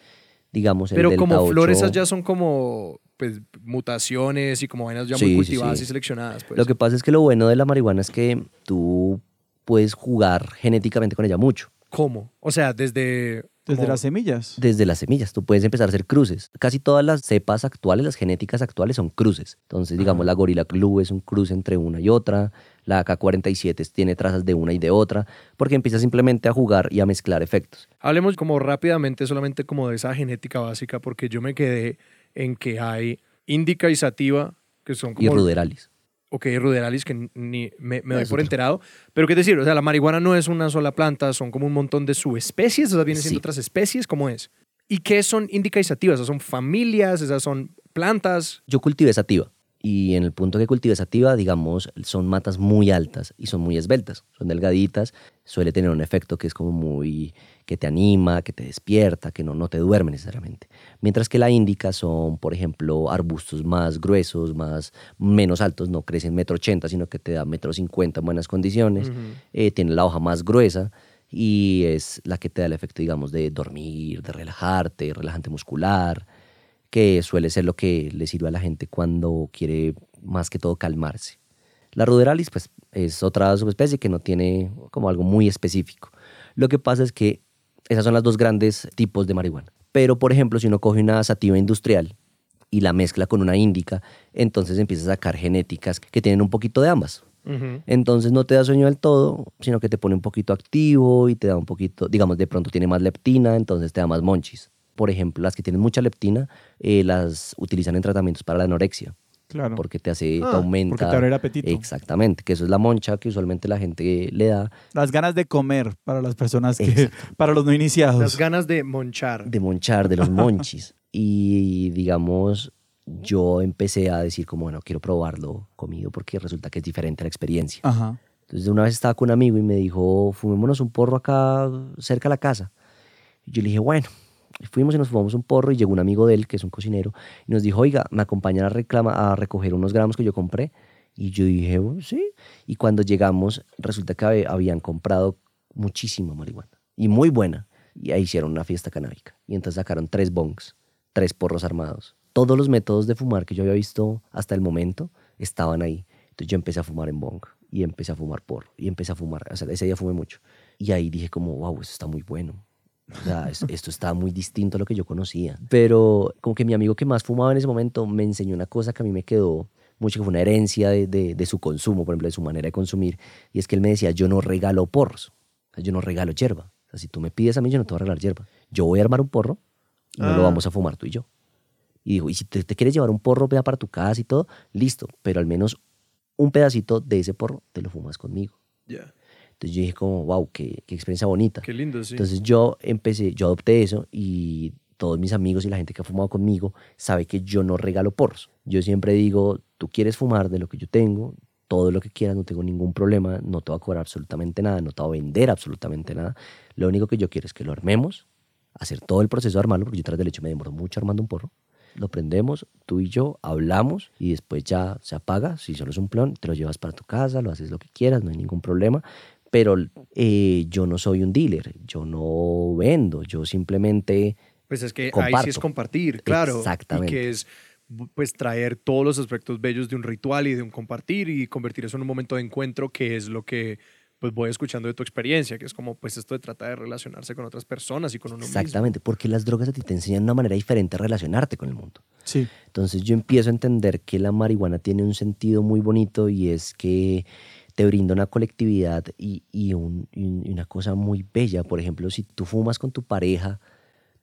digamos. Pero como flores esas ya son como pues, mutaciones y como vainas ya muy cultivadas y seleccionadas. Pues. Lo que pasa es que lo bueno de la marihuana es que tú puedes jugar genéticamente con ella mucho. ¿Cómo? O sea, desde desde las semillas. Desde las semillas. Tú puedes empezar a hacer cruces. Casi todas las cepas actuales, las genéticas actuales son cruces. Entonces, digamos, la Gorilla Glue es un cruce entre una y otra. La AK-47 tiene trazas de una y de otra. Porque empieza simplemente a jugar y a mezclar efectos. Hablemos como rápidamente, solamente como de esa genética básica, porque yo me quedé en que hay indica y sativa, que son como... Y ruderalis ok, ruderalis, que ni me, doy por enterado. Pero qué decir, o sea, la marihuana no es una sola planta, son como un montón de subespecies, o sea, vienen siendo otras especies, ¿cómo es? ¿Y qué son indica y sativa? ¿Esas son familias? ¿Esas son plantas? Yo cultivé sativa. Y en el punto que cultivé sativa, digamos, son matas muy altas y son muy esbeltas, son delgaditas, suele tener un efecto que es como muy que te anima, que te despierta, que no, no te duerme necesariamente. Mientras que la índica son, por ejemplo, arbustos más gruesos, más, menos altos, no crecen metro ochenta, sino que te da metro cincuenta en buenas condiciones, eh, tiene la hoja más gruesa y es la que te da el efecto, digamos, de dormir, de relajarte, relajante muscular, que suele ser lo que le sirve a la gente cuando quiere más que todo calmarse. La ruderalis, pues, es otra subespecie que no tiene como algo muy específico. Lo que pasa es que esas son las dos grandes tipos de marihuana. Pero, por ejemplo, si uno coge una sativa industrial y la mezcla con una índica, entonces empieza a sacar genéticas que tienen un poquito de ambas. Entonces no te da sueño del todo, sino que te pone un poquito activo y te da un poquito, digamos, de pronto tiene más leptina, entonces te da más monchis. Por ejemplo, las que tienen mucha leptina eh, las utilizan en tratamientos para la anorexia. Claro. Porque te hace, Ah, te aumenta. porque te abre el apetito. Exactamente, que eso es la moncha que usualmente la gente le da Las ganas de comer para las personas que, para los no iniciados. Las ganas de monchar. de monchar, de los monchis. <laughs> y digamos, yo empecé a decir como, bueno, quiero probarlo comido porque resulta que es diferente la experiencia. Ajá. Entonces una vez estaba con un amigo y me dijo, fumémonos un porro acá cerca de la casa. Y yo le dije, bueno, Fuimos y nos fumamos un porro y llegó un amigo de él, que es un cocinero, y nos dijo, oiga, ¿me acompañan a, reclama, a recoger unos gramos que yo compré? Y yo dije, "Oh, sí. Y cuando llegamos, resulta que hab- habían comprado muchísima marihuana y muy buena. Y ahí hicieron una fiesta canábica. Y entonces sacaron tres bongs, tres porros armados. Todos los métodos de fumar que yo había visto hasta el momento estaban ahí. Entonces yo empecé a fumar en bong y empecé a fumar porro y empecé a fumar. O sea, ese día fumé mucho. Y ahí dije como, wow, esto está muy bueno. O sea, es- esto está muy distinto a lo que yo conocía. Pero como que mi amigo que más fumaba en ese momento me enseñó una cosa que a mí me quedó mucho, que fue una herencia de, de- de su consumo, por ejemplo, de su manera de consumir. Y es que él me decía, yo no regalo porros, o sea, yo no regalo hierba. O sea, si tú me pides a mí, yo no te voy a regalar hierba. Yo voy a armar un porro y no Ah. lo vamos a fumar tú y yo. Y digo, y si te, te quieres llevar un porro, vea para tu casa y todo, listo, pero al menos un pedacito de ese porro te lo fumas conmigo. Ya. Entonces yo dije como, wow, qué, qué experiencia bonita. Qué lindo, sí. Entonces yo empecé, yo adopté eso y todos mis amigos y la gente que ha fumado conmigo sabe que yo no regalo porros. Yo siempre digo, tú quieres fumar de lo que yo tengo, todo lo que quieras, no tengo ningún problema, no te voy a cobrar absolutamente nada, no te voy a vender absolutamente nada. Lo único que yo quiero es que lo armemos, hacer todo el proceso de armarlo, porque yo tras del hecho me demoro mucho armando un porro. Lo prendemos, tú y yo hablamos y después ya se apaga. Si solo es un plan, te lo llevas para tu casa, lo haces lo que quieras, no hay ningún problema pero eh, yo no soy un dealer, yo no vendo, yo simplemente, Pues es que ahí sí Comparto. es compartir, claro. Exactamente. Y que es pues traer todos los aspectos bellos de un ritual y de un compartir y convertir eso en un momento de encuentro que es lo que pues voy escuchando de tu experiencia, que es como pues esto de trata de relacionarse con otras personas y con uno mismo. exactamente, porque las drogas a ti te enseñan una manera diferente de relacionarte con el mundo. Sí. Entonces yo empiezo a entender que la marihuana tiene un sentido muy bonito y es que te brinda una colectividad y, y un- y un- y una cosa muy bella. Por ejemplo, si tú fumas con tu pareja,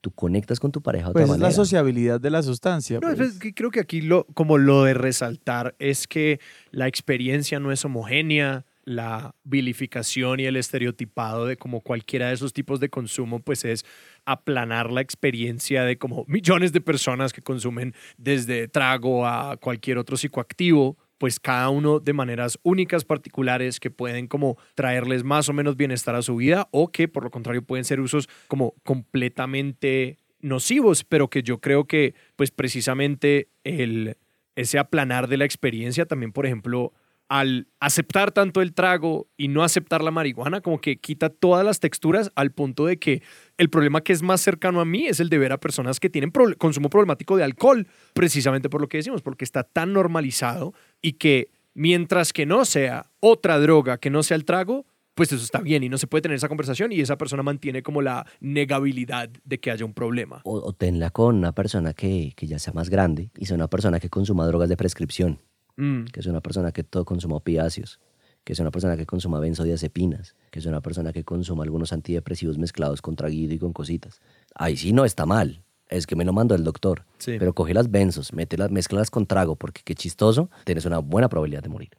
tú conectas con tu pareja de Pues otra es la manera. sociabilidad de la sustancia. No, pues. es que creo que aquí lo, como lo de resaltar es que la experiencia no es homogénea, la vilificación y el estereotipado de como cualquiera de esos tipos de consumo, pues es aplanar la experiencia de como millones de personas que consumen desde trago a cualquier otro psicoactivo, pues cada uno de maneras únicas, particulares, que pueden como traerles más o menos bienestar a su vida o que por lo contrario pueden ser usos como completamente nocivos, pero que yo creo que pues precisamente el, ese aplanar de la experiencia también, por ejemplo, al aceptar tanto el trago y no aceptar la marihuana, como que quita todas las texturas al punto de que el problema que es más cercano a mí es el de ver a personas que tienen consumo problemático de alcohol, precisamente por lo que decimos, porque está tan normalizado y que mientras que no sea otra droga que no sea el trago, pues eso está bien y no se puede tener esa conversación y esa persona mantiene como la negabilidad de que haya un problema. O, o tenla con una persona que, que ya sea más grande y sea una persona que consuma drogas de prescripción. Mm. que es una persona que todo consuma opiáceos, que es una persona que consuma benzodiazepinas, que es una persona que consuma algunos antidepresivos mezclados con traguido y con cositas. Ahí sí no está mal, es que me lo mandó el doctor. Sí. Pero coge las benzos, mételas, mezclalas con trago, porque qué chistoso, tienes una buena probabilidad de morir.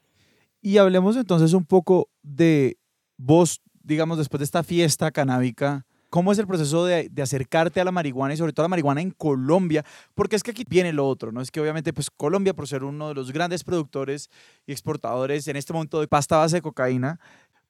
Y hablemos entonces un poco de vos, digamos, después de esta fiesta canábica, ¿cómo es el proceso de, de acercarte a la marihuana y sobre todo a la marihuana en Colombia? Porque es que aquí viene lo otro, ¿no? Es que obviamente pues Colombia, por ser uno de los grandes productores y exportadores en este momento de pasta base de cocaína,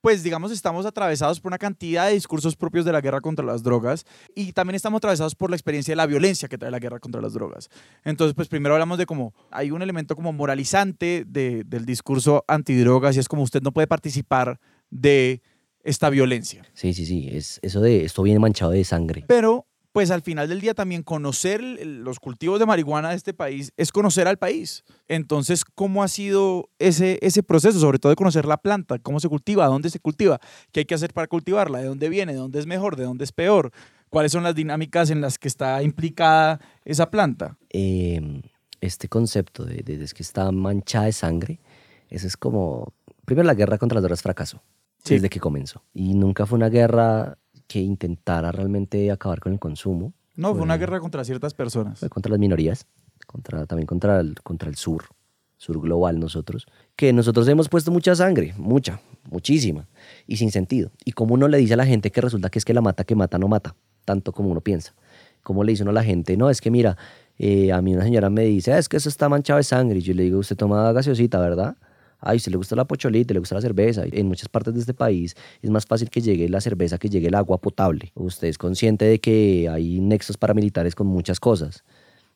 pues digamos estamos atravesados por una cantidad de discursos propios de la guerra contra las drogas y también estamos atravesados por la experiencia de la violencia que trae la guerra contra las drogas. Entonces, pues primero hablamos de cómo hay un elemento como moralizante de- del discurso antidrogas y es como usted no puede participar de esta violencia. Sí, sí, sí, es, eso de esto viene manchado de sangre. Pero, pues al final del día también conocer los cultivos de marihuana de este país es conocer al país. Entonces, ¿cómo ha sido ese, ese proceso? Sobre todo de conocer la planta, cómo se cultiva, dónde se cultiva, qué hay que hacer para cultivarla, de dónde viene, de dónde es mejor, de dónde es peor, cuáles son las dinámicas en las que está implicada esa planta. Eh, este concepto de, de- de que está manchada de sangre, eso es como, Primero, la guerra contra las drogas fracasó Sí. desde que comenzó. Y nunca fue una guerra que intentara realmente acabar con el consumo. No, fue una guerra contra ciertas personas. Fue contra las minorías, contra, también contra el, contra el sur, sur global nosotros, que nosotros hemos puesto mucha sangre, mucha, muchísima, y sin sentido. Y como uno le dice a la gente que resulta que es que la mata que mata no mata, tanto como uno piensa. Como le dice uno a la gente, no, es que mira, eh, a mí una señora me dice, "Ah, es que eso está manchado de sangre. Y yo le digo, usted toma gaseosita, ¿verdad? Ay, si le gusta la pocholita, le gusta la cerveza. En muchas partes de este país es más fácil que llegue la cerveza que llegue el agua potable. Usted es consciente de que hay nexos paramilitares con muchas cosas.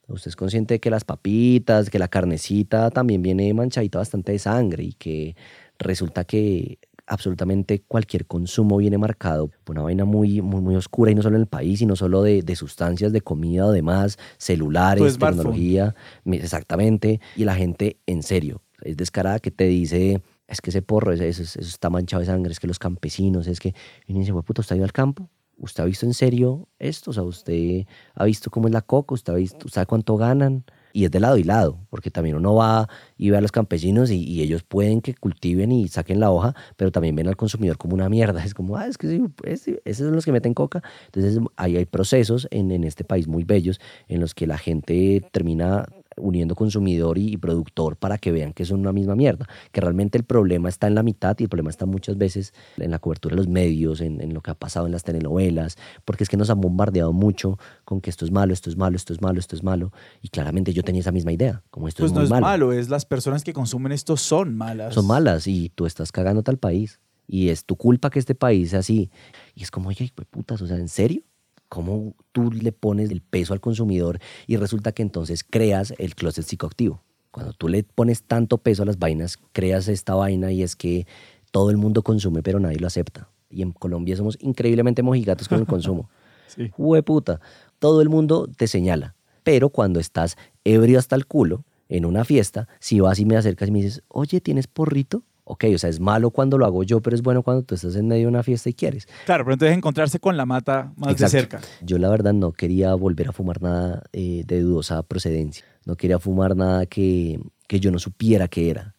Usted es consciente de que las papitas, que la carnecita también viene manchadita bastante de sangre y que resulta que absolutamente cualquier consumo viene marcado por una vaina muy, muy, muy oscura y no solo en el país, sino solo de, de sustancias, de comida o demás, celulares, tecnología, exactamente. Y la gente, en serio, es descarada que te dice, es que ese porro, eso, eso- está manchado de sangre, es que los campesinos, es que... Y uno dice, "Hue puta, ¿usted ha ido al campo? ¿Usted ha visto en serio esto? O sea, ¿usted ha visto cómo es la coca? ¿Usted ha visto, sabe cuánto ganan? Y es de lado y lado, porque también uno va y ve a los campesinos y, ellos pueden que cultiven y saquen la hoja, pero también ven al consumidor como una mierda. <laughs> Es como, ah, es que sí, esos son los que meten coca. Entonces, ahí hay procesos en, en este país muy bellos en los que la gente termina uniendo consumidor y, y productor para que vean que son una misma mierda, que realmente el problema está en la mitad y el problema está muchas veces en la cobertura de los medios, en, en lo que ha pasado en las telenovelas, porque es que nos han bombardeado mucho con que esto es malo, esto es malo, esto es malo, esto es malo, y claramente yo tenía esa misma idea, como esto Pues es no muy es malo. malo, es las personas que consumen esto son malas. Son malas y tú estás cagando al país. Y es tu culpa que este país sea así. Y es como, oye, putas, o sea, ¿en serio? ¿Cómo tú le pones el peso al consumidor y resulta que entonces creas el closet psicoactivo? Cuando tú le pones tanto peso a las vainas, creas esta vaina y es que todo el mundo consume, pero nadie lo acepta. Y en Colombia somos increíblemente mojigatos con el <laughs> consumo. Sí. puta. Todo el mundo te señala. Pero cuando estás ebrio hasta el culo, en una fiesta, si vas y me acercas y me dices, oye, ¿tienes porrito? Ok, o sea, es malo cuando lo hago yo, pero es bueno cuando tú estás en medio de una fiesta y quieres. Claro, pero entonces encontrarse con la mata más Exacto. de cerca. Yo la verdad no quería volver a fumar nada eh, de dudosa procedencia. No quería fumar nada que, que yo no supiera qué era.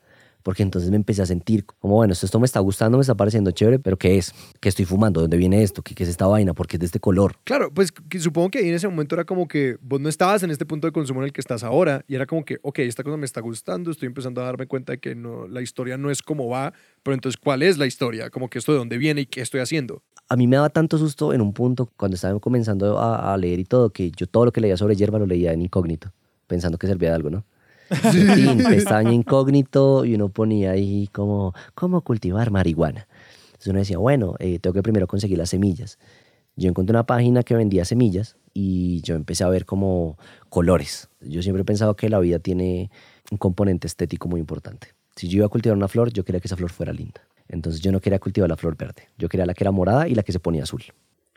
Porque entonces me empecé a sentir como, bueno, esto, esto me está gustando, me está pareciendo chévere, pero ¿qué es? ¿Qué estoy fumando? ¿Dónde viene esto? ¿Qué, qué es esta vaina? ¿Por qué es de este color? Claro, pues que supongo que ahí en ese momento era como que vos no estabas en este punto de consumo en el que estás ahora y era como que, ok, esta cosa me está gustando, estoy empezando a darme cuenta de que no, la historia no es como va, pero entonces, ¿cuál es la historia? Como que esto de dónde viene y qué estoy haciendo. a mí me daba tanto susto en un punto cuando estaba comenzando a, a leer y todo, que yo todo lo que leía sobre hierba lo leía en incógnito, pensando que servía de algo, ¿no? Tin, pestaña <laughs> incógnito y uno ponía ahí como, ¿cómo cultivar marihuana? Entonces uno decía, bueno, eh, tengo que primero conseguir las semillas. Yo encontré una página que vendía semillas y yo empecé a ver como colores. Yo siempre he pensado que la vida tiene un componente estético muy importante. Si yo iba a cultivar una flor, yo quería que esa flor fuera linda. Entonces yo no quería cultivar la flor verde. Yo quería la que era morada y la que se ponía azul.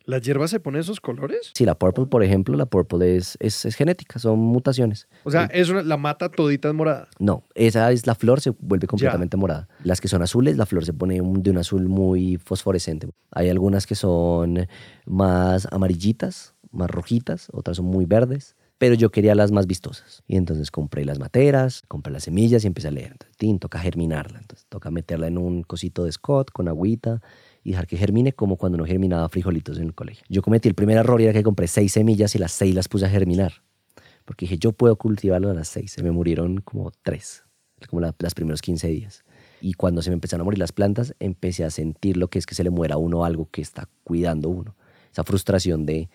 ¿La hierba se pone esos colores? Sí, la purple, por ejemplo, la purple es, es, es genética, son mutaciones. O sea, es una, la mata todita es morada. No, esa es la flor, se vuelve completamente morada. Las que son azules, la flor se pone un- de un azul muy fosforescente. Hay algunas que son más amarillitas, más rojitas, otras son muy verdes, pero yo quería las más vistosas. Y entonces compré las materas, compré las semillas y empecé a leer. Entonces, tin, toca germinarla, entonces toca meterla en un cosito de Scott con agüita y dejar que germine como cuando no germinaba frijolitos en el colegio. Yo cometí el primer error y era que compré seis semillas y las seis las puse a germinar. Porque dije, yo puedo cultivarlo a las seis. Se me murieron como tres, como la- los primeros 15 días. Y cuando se me empezaron a morir las plantas, empecé a sentir lo que es que se le muera a uno algo que está cuidando uno. Esa frustración de,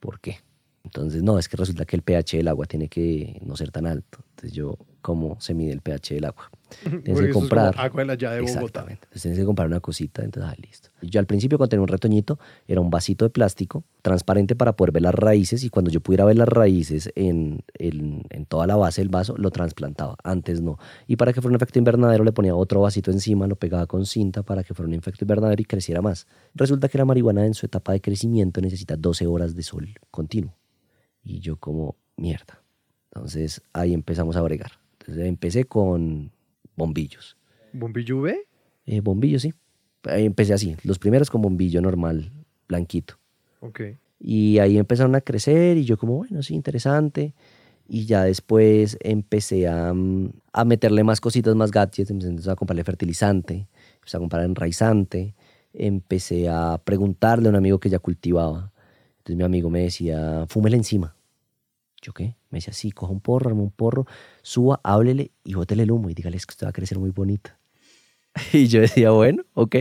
¿por qué? Entonces, no, es que resulta que el pH del agua tiene que no ser tan alto. Entonces, yo, ¿cómo se mide el pH del agua? <laughs> Tienes que comprar. agua de la llave de Bogotá. Entonces tienes que comprar una cosita, entonces, ah, listo. Yo al principio cuando tenía un retoñito, era un vasito de plástico transparente para poder ver las raíces y cuando yo pudiera ver las raíces en, en, en toda la base del vaso, lo trasplantaba. Antes no. Y para que fuera un efecto invernadero, le ponía otro vasito encima, lo pegaba con cinta para que fuera un efecto invernadero y creciera más. Resulta que la marihuana en su etapa de crecimiento necesita 12 horas de sol continuo. Y yo como, mierda. Entonces ahí empezamos a bregar. Entonces empecé con bombillos. ¿Bombillo UV? Eh, bombillo, sí. Empecé así. Los primeros con bombillo normal, blanquito. Ok. Y ahí empezaron a crecer y yo como, bueno, sí, interesante. Y ya después empecé a, mm, a meterle más cositas, más gadgets, empecé a comprarle fertilizante, empecé a comprar enraizante, empecé a preguntarle a un amigo que ya cultivaba. Entonces mi amigo me decía, fúmele encima. ¿Yo qué? Me decía, sí, coja un porro, arma un porro, suba, háblele y bótele el humo y dígale que usted va a crecer muy bonita. <laughs> Y yo decía, bueno, ok.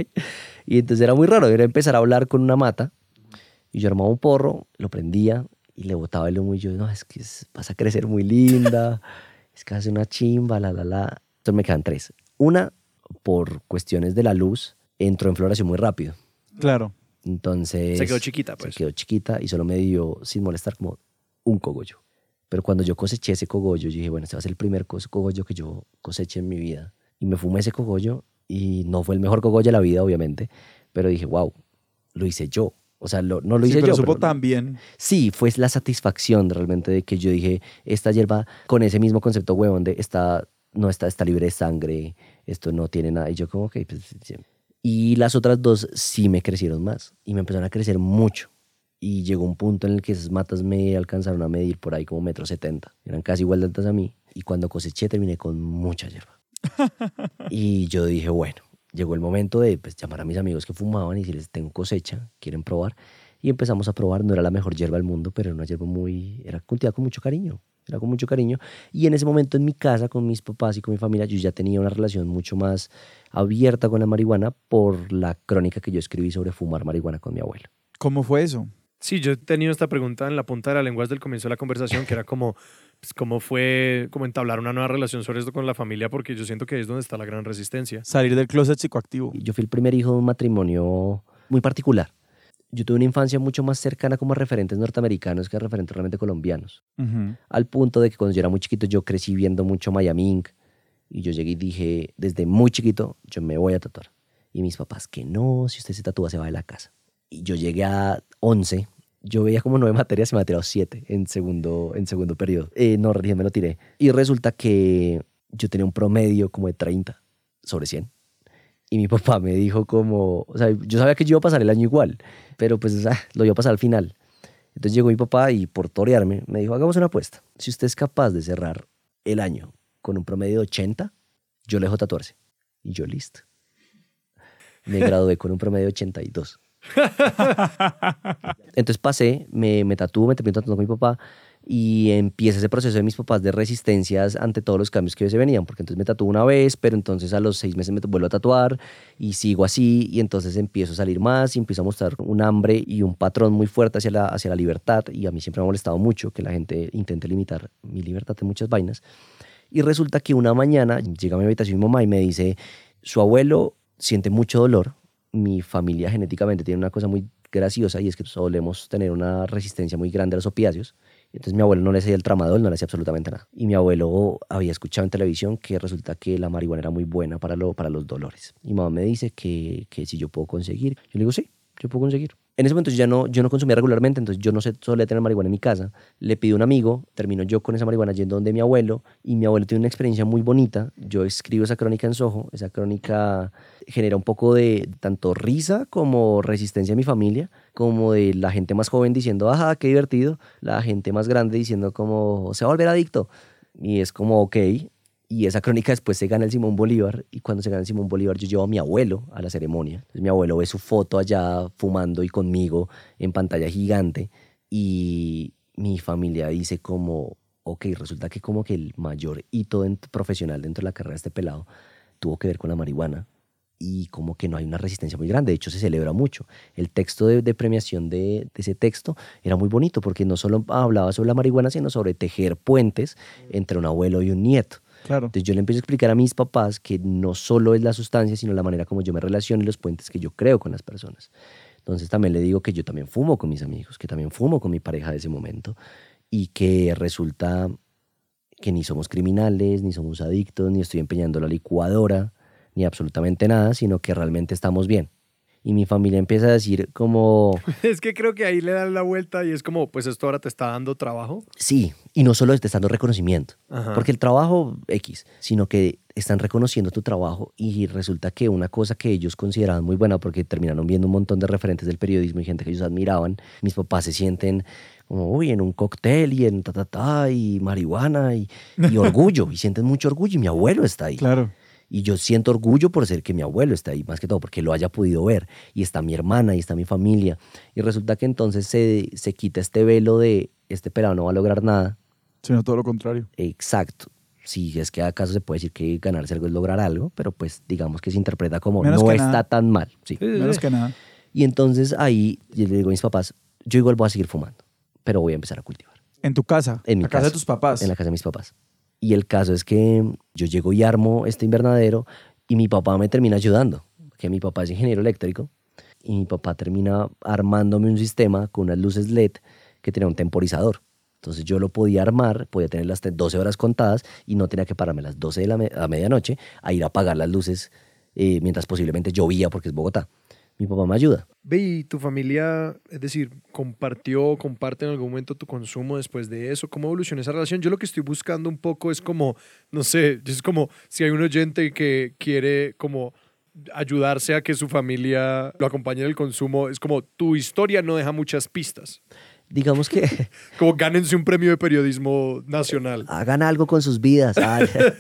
Y entonces era muy raro, era empezar a hablar con una mata y yo armaba un porro, lo prendía y le botaba el humo y yo, no, es que vas a crecer muy linda, <laughs> es que hace una chimba, la, la, la. Entonces me quedan tres. Una, por cuestiones de la luz, entró en floración muy rápido. Claro. Entonces... Se quedó chiquita, pues. Se quedó chiquita y solo me dio, sin molestar, como un cogollo. Pero cuando yo coseché ese cogollo, yo dije, bueno, este va a ser el primer cogollo que yo coseche en mi vida. Y me fumé ese cogollo y no fue el mejor cogollo de la vida, obviamente, pero dije, wow, lo hice yo. O sea, no lo hice sí, pero yo. supo pero- tan bien. Sí, fue la satisfacción realmente de que yo dije, esta hierba con ese mismo concepto huevón de está, no está, está libre de sangre, esto no tiene nada. Y yo como, ok, pues sí. Y las otras dos sí me crecieron más y me empezaron a crecer mucho. Y llegó un punto en el que esas matas me alcanzaron a medir por ahí como metro setenta. Eran casi igual de altas a mí. Y cuando coseché terminé con mucha hierba. <laughs> y yo dije, bueno, llegó el momento de pues, llamar a mis amigos que fumaban y decirles, tengo cosecha, quieren probar. Y empezamos a probar, no era la mejor hierba del mundo, pero era una hierba muy, era cultivada con mucho cariño, era con mucho cariño. Y en ese momento en mi casa, con mis papás y con mi familia, yo ya tenía una relación mucho más abierta con la marihuana por la crónica que yo escribí sobre fumar marihuana con mi abuelo. ¿Cómo fue eso? Sí, yo he tenido esta pregunta en la punta de la lengua desde el comienzo de la conversación, que era como, pues, cómo fue como entablar una nueva relación sobre esto con la familia, porque yo siento que ahí es donde está la gran resistencia. Salir del closet psicoactivo. Yo fui el primer hijo de un matrimonio muy particular. Yo tuve una infancia mucho más cercana como a referentes norteamericanos que a referentes realmente colombianos. Ujú. al punto de que cuando yo era muy chiquito yo crecí viendo mucho Miami Ink y yo llegué y dije, desde muy chiquito, yo me voy a tatuar. Y mis papás, que no, si usted se tatúa se va de la casa. Y yo llegué a 11, yo veía como nueve materias y me había tirado siete en segundo, en segundo periodo. Eh, no, recién me lo tiré. Y resulta que yo tenía un promedio como de 30 sobre 100. Y mi <laughs> papá me dijo como, o sea, yo sabía que yo iba a pasar el año igual, pero pues <laughs> lo iba a pasar al final. Entonces llegó mi papá y por torearme me dijo, hagamos una apuesta. Si usted es capaz de cerrar el año con un promedio de 80, yo le dejo tatuarse. Y yo listo. Me gradué con un promedio de 82. <laughs> Entonces pasé, me, me tatué, me terminé tatuando con mi papá y empieza ese proceso de mis papás de resistencias ante todos los cambios que se venían, porque entonces me tatué una vez, pero entonces a los seis meses me vuelvo a tatuar y sigo así y entonces empiezo a salir más y empiezo a mostrar un hambre y un patrón muy fuerte hacia la, hacia la libertad y a mí siempre me ha molestado mucho que la gente intente limitar mi libertad en muchas vainas. Y resulta que una mañana llega a mi habitación mi mamá y me dice, su abuelo siente mucho dolor, mi familia genéticamente tiene una cosa muy graciosa y es que solemos tener una resistencia muy grande a los opiáceos. Entonces mi abuelo no le hacía el tramadol, no le hacía absolutamente nada. Y mi abuelo había escuchado en televisión que resulta que la marihuana era muy buena para, lo, para los dolores. Y mamá me dice que, que si yo puedo conseguir. Yo le digo, sí, yo puedo conseguir. En ese momento yo ya no, yo no consumía regularmente, entonces yo no sé, solía tener marihuana en mi casa. Le pido a un amigo, termino yo con esa marihuana yendo donde mi abuelo, y mi abuelo tiene una experiencia muy bonita. Yo escribo esa crónica en Soho, esa crónica genera un poco de tanto risa como resistencia a mi familia, como de la gente más joven diciendo, ajá, qué divertido, la gente más grande diciendo como, se va a volver adicto. Y es como, ok, y esa crónica después se gana el Simón Bolívar y cuando se gana el Simón Bolívar yo llevo a mi abuelo a la ceremonia. Entonces mi abuelo ve su foto allá fumando y conmigo en pantalla gigante y mi familia dice como, ok, resulta que como que el mayor hito profesional dentro de la carrera de este pelado tuvo que ver con la marihuana y como que no hay una resistencia muy grande, de hecho se celebra mucho. El texto de, de premiación de, de ese texto era muy bonito porque no solo hablaba sobre la marihuana, sino sobre tejer puentes entre un abuelo y un nieto. Claro. Entonces yo le empiezo a explicar a mis papás que no solo es la sustancia, sino la manera como yo me relaciono y los puentes que yo creo con las personas. Entonces también le digo que yo también fumo con mis amigos, que también fumo con mi pareja de ese momento y que resulta que ni somos criminales, ni somos adictos, ni estoy empeñando la licuadora, ni absolutamente nada, sino que realmente estamos bien. Y mi familia empieza a decir como, <laughs> Es que creo que ahí le dan la vuelta y es como, pues esto ahora te está dando trabajo. sí, y no solo te está dando reconocimiento, Ajá. porque el trabajo X, sino que están reconociendo tu trabajo y resulta que una cosa que ellos consideraban muy buena, porque terminaron viendo un montón de referentes del periodismo y gente que ellos admiraban, mis papás se sienten como, uy, en un cóctel y en ta, ta, ta, y marihuana y, y <laughs> orgullo, y sienten mucho orgullo y mi abuelo está ahí. Claro. Y yo siento orgullo por ser que mi abuelo está ahí, más que todo, porque lo haya podido ver. Y está mi hermana y está mi familia. Y resulta que entonces se, se quita este velo de este pelado no va a lograr nada. Sino todo lo contrario. Exacto. Si es que acaso se puede decir que ganarse algo es lograr algo, pero pues digamos que se interpreta como Menos no está nada. tan mal. Sí. Menos que nada. Y entonces ahí yo le digo a mis papás, yo igual voy a seguir fumando, pero voy a empezar a cultivar. En tu casa. En mi la casa, de tus papás. En la casa de mis papás. Y el caso es que yo llego y armo este invernadero y mi papá me termina ayudando, que mi papá es ingeniero eléctrico y mi papá termina armándome un sistema con unas luces LED que tenía un temporizador. Entonces yo lo podía armar, podía tener las 12 horas contadas y no tenía que pararme a las 12 de la me- a medianoche a ir a apagar las luces eh, mientras posiblemente llovía porque es Bogotá. Mi papá me ayuda. Ve, ¿y tu familia, es decir, compartió, comparte en algún momento tu consumo después de eso? ¿Cómo evolucionó esa relación? Yo lo que estoy buscando un poco es como, no sé, es como si hay un oyente que quiere como ayudarse a que su familia lo acompañe en el consumo, es como tu historia no deja muchas pistas. Digamos que <laughs> Como gánense un premio de periodismo nacional. <laughs> hagan algo con sus vidas.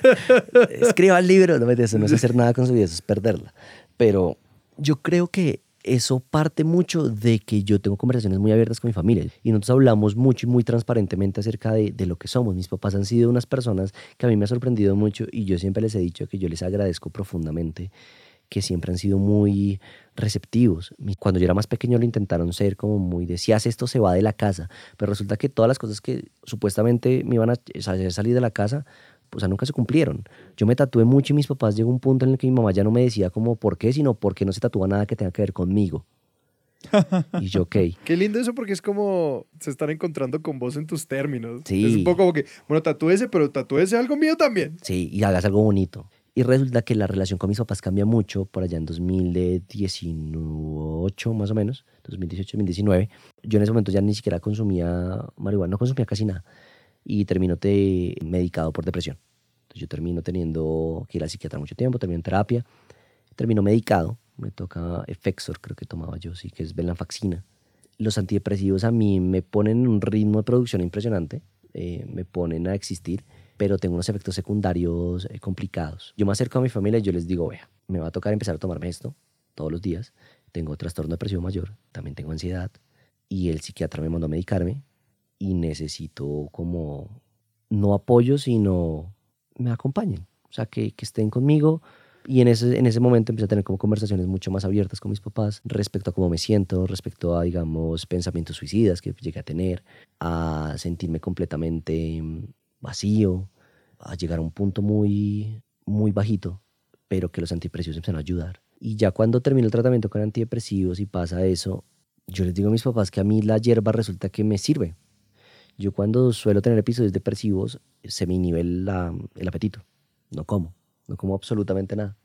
<laughs> Escriban libros. No, eso no es hacer nada con su vida, eso es perderla. Pero yo creo que eso parte mucho de que yo tengo conversaciones muy abiertas con mi familia y nosotros hablamos mucho y muy transparentemente acerca de, de lo que somos. Mis papás han sido unas personas que a mí me ha sorprendido mucho y yo siempre les he dicho que yo les agradezco profundamente que siempre han sido muy receptivos. Cuando yo era más pequeño lo intentaron ser como muy de si esto se va de la casa, pero resulta que todas las cosas que supuestamente me iban a hacer salir de la casa, pues nunca se cumplieron. Yo me tatué mucho y mis papás llegó un punto en el que mi mamá ya no me decía como por qué, sino porque no se tatúa nada que tenga que ver conmigo. y yo, ok. <laughs> Qué lindo eso porque es como se están encontrando con vos en tus términos. Sí. Es un poco como que, bueno, tatúese, pero tatúese algo mío también. Sí, y hagas algo bonito. Y resulta que la relación con mis papás cambia mucho por allá en 2018 más o menos, 2018, 2019. Yo en ese momento ya ni siquiera consumía marihuana, no consumía casi nada. Y termino te- medicado por depresión. Entonces yo termino teniendo que ir al psiquiatra mucho tiempo, termino en terapia, termino medicado. Me toca Effexor, creo que tomaba yo, sí, que es venlafaxina. Los antidepresivos a mí me ponen en un ritmo de producción impresionante, eh, me ponen a existir, pero tengo unos efectos secundarios eh, complicados. Yo me acerco a mi familia y yo les digo, vea, me va a tocar empezar a tomarme esto todos los días. Tengo trastorno depresivo mayor, también tengo ansiedad y el psiquiatra me mandó a medicarme y necesito como no apoyo, sino me acompañen, o sea, que, que estén conmigo. Y en ese, en ese momento empecé a tener como conversaciones mucho más abiertas con mis papás respecto a cómo me siento, respecto a, digamos, pensamientos suicidas que llegué a tener, a sentirme completamente mm, vacío, a llegar a un punto muy, muy bajito, pero que los antidepresivos empezaron a ayudar. Y ya cuando termino el tratamiento con antidepresivos y pasa eso, yo les digo a mis papás que a mí la hierba resulta que me sirve. Yo cuando suelo tener episodios depresivos, se me inhibe la- el apetito. No como, no como absolutamente nada.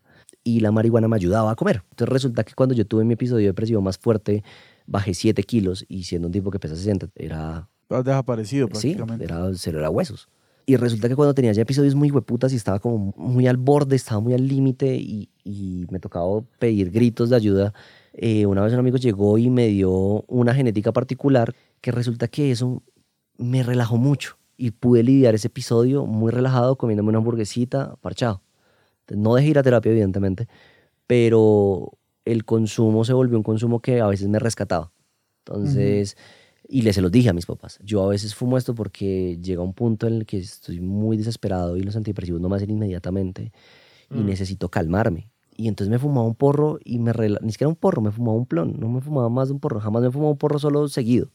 Y la marihuana me ayudaba a comer. Entonces resulta que cuando yo tuve mi episodio depresivo más fuerte, bajé 7 kilos y siendo un tipo que pesa 60, era Has desaparecido Sí, prácticamente. era, cero era huesos. Y resulta que cuando tenía ya episodios muy hueputas y estaba como muy al borde, estaba muy al límite y, y me tocaba pedir gritos de ayuda, eh, una vez un amigo llegó y me dio una genética particular que resulta que eso me relajó mucho y pude lidiar ese episodio muy relajado comiéndome una hamburguesita parchado. No dejé ir a terapia, evidentemente, pero el consumo se volvió un consumo que a veces me rescataba. Entonces, y les se los dije a mis papás. Yo a veces fumo esto porque llega un punto en el que estoy muy desesperado y los antidepresivos no me hacen inmediatamente y Mm. necesito calmarme. Y entonces me fumaba un porro y me ni siquiera un porro, me fumaba un plon, no me fumaba más de un porro, jamás me fumaba un porro solo seguido.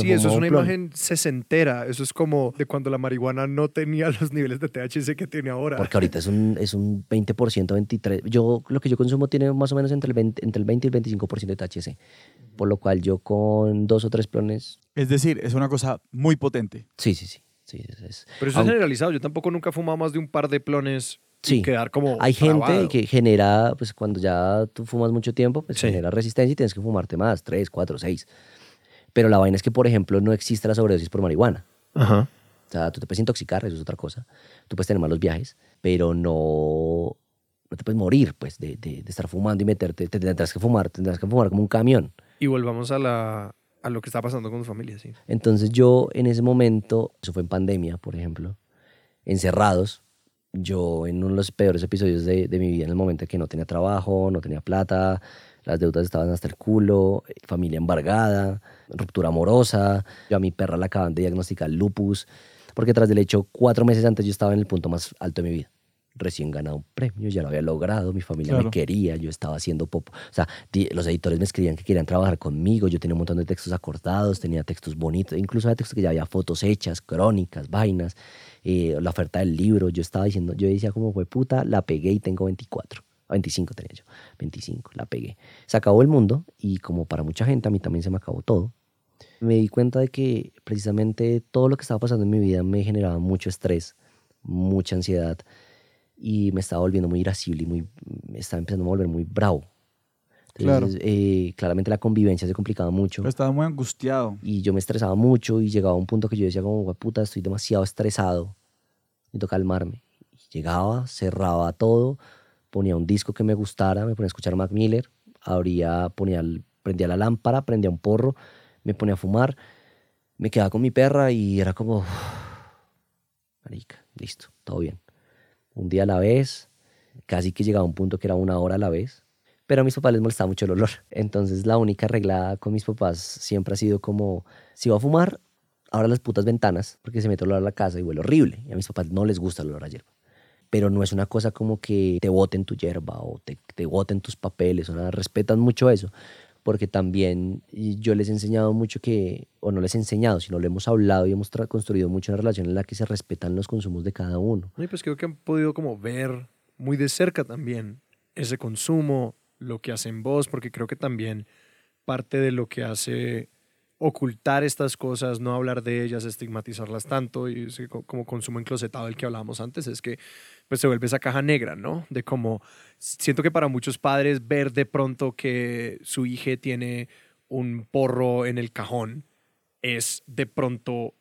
Sí, eso es un una plon. imagen sesentera. Eso es como de cuando la marihuana no tenía <laughs> los niveles de THC que tiene ahora. Porque ahorita es un, es un 20%, 23%. Yo, lo que yo consumo tiene más o menos entre el 20, entre el 20 y el 25% de THC. Por lo cual yo con dos o tres plones, Es decir, es una cosa muy potente. sí, sí, sí. sí es- es- Pero eso aunque- es generalizado. Yo tampoco nunca he fumado más de un par de plones Sí. quedar como Hay gente trabado. que genera, pues cuando ya tú fumas mucho tiempo, pues Sí. genera resistencia y tienes que fumarte más, tres, cuatro, seis. Pero la vaina es que, por ejemplo, no existe la sobredosis por marihuana. Ajá. O sea, tú te puedes intoxicar, eso es otra cosa. Tú puedes tener malos viajes, pero no, no te puedes morir, pues, de, de, de estar fumando y meterte. Te tendrás que fumar, tendrás que fumar como un camión. Y volvamos a, la, a lo que está pasando con tu familia, sí. Entonces yo en ese momento, eso fue en pandemia, por ejemplo, encerrados, yo en uno de los peores episodios de, de mi vida, en el momento en que no tenía trabajo, no tenía plata, las deudas estaban hasta el culo, familia embargada, ruptura amorosa, yo a mi perra la acaban de diagnosticar lupus, porque tras del hecho, cuatro meses antes yo estaba en el punto más alto de mi vida recién ganado un premio, ya lo había logrado, mi familia Claro. me quería, yo estaba haciendo pop. O sea, los editores me escribían que querían trabajar conmigo, yo tenía un montón de textos acordados, tenía textos bonitos, incluso había textos que ya había fotos hechas, crónicas, vainas, eh, la oferta del libro, yo estaba diciendo, yo decía como fue puta, la pegué y tengo 24. 25 tenía yo, 25, la pegué. Se acabó el mundo y como para mucha gente, a mí también se me acabó todo. Me di cuenta de que precisamente todo lo que estaba pasando en mi vida me generaba mucho estrés, mucha ansiedad y me estaba volviendo muy irascible y muy, me estaba empezando a volver muy bravo. Entonces, eh, claramente la convivencia se complicaba mucho Estaba muy angustiado. y yo me estresaba mucho y llegaba a un punto que yo decía como, "Hue puta, estoy demasiado estresado, necesito calmarme. Y llegaba, cerraba todo, ponía un disco que me gustara, me ponía a escuchar Mac Miller, abría, ponía, prendía la lámpara, prendía un porro, me ponía a fumar, me quedaba con mi perra y era como, marica, listo, todo bien. Un día a la vez, casi que llegaba a un punto que era una hora a la vez. Pero a mis papás les molestaba mucho el olor. Entonces la única arreglada con mis papás siempre ha sido como, si va a fumar, abra las putas ventanas porque se mete olor a la casa y huele horrible. Y a mis papás no les gusta el olor a hierba. Pero no es una cosa como que te boten tu hierba o te, te boten tus papeles o nada. Respetan mucho eso. Porque también yo les he enseñado mucho que, o no les he enseñado, sino lo hemos hablado y hemos construido mucho una relación en la que se respetan los consumos de cada uno. Y pues creo que han podido como ver muy de cerca también ese consumo, lo que hacen vos, porque creo que también parte de lo que hace ocultar estas cosas, no hablar de ellas, estigmatizarlas tanto, y como consumo enclosetado del que hablábamos antes, es que pues se vuelve esa caja negra, ¿no? De como, siento que para muchos padres ver de pronto que su hija tiene un porro en el cajón es de pronto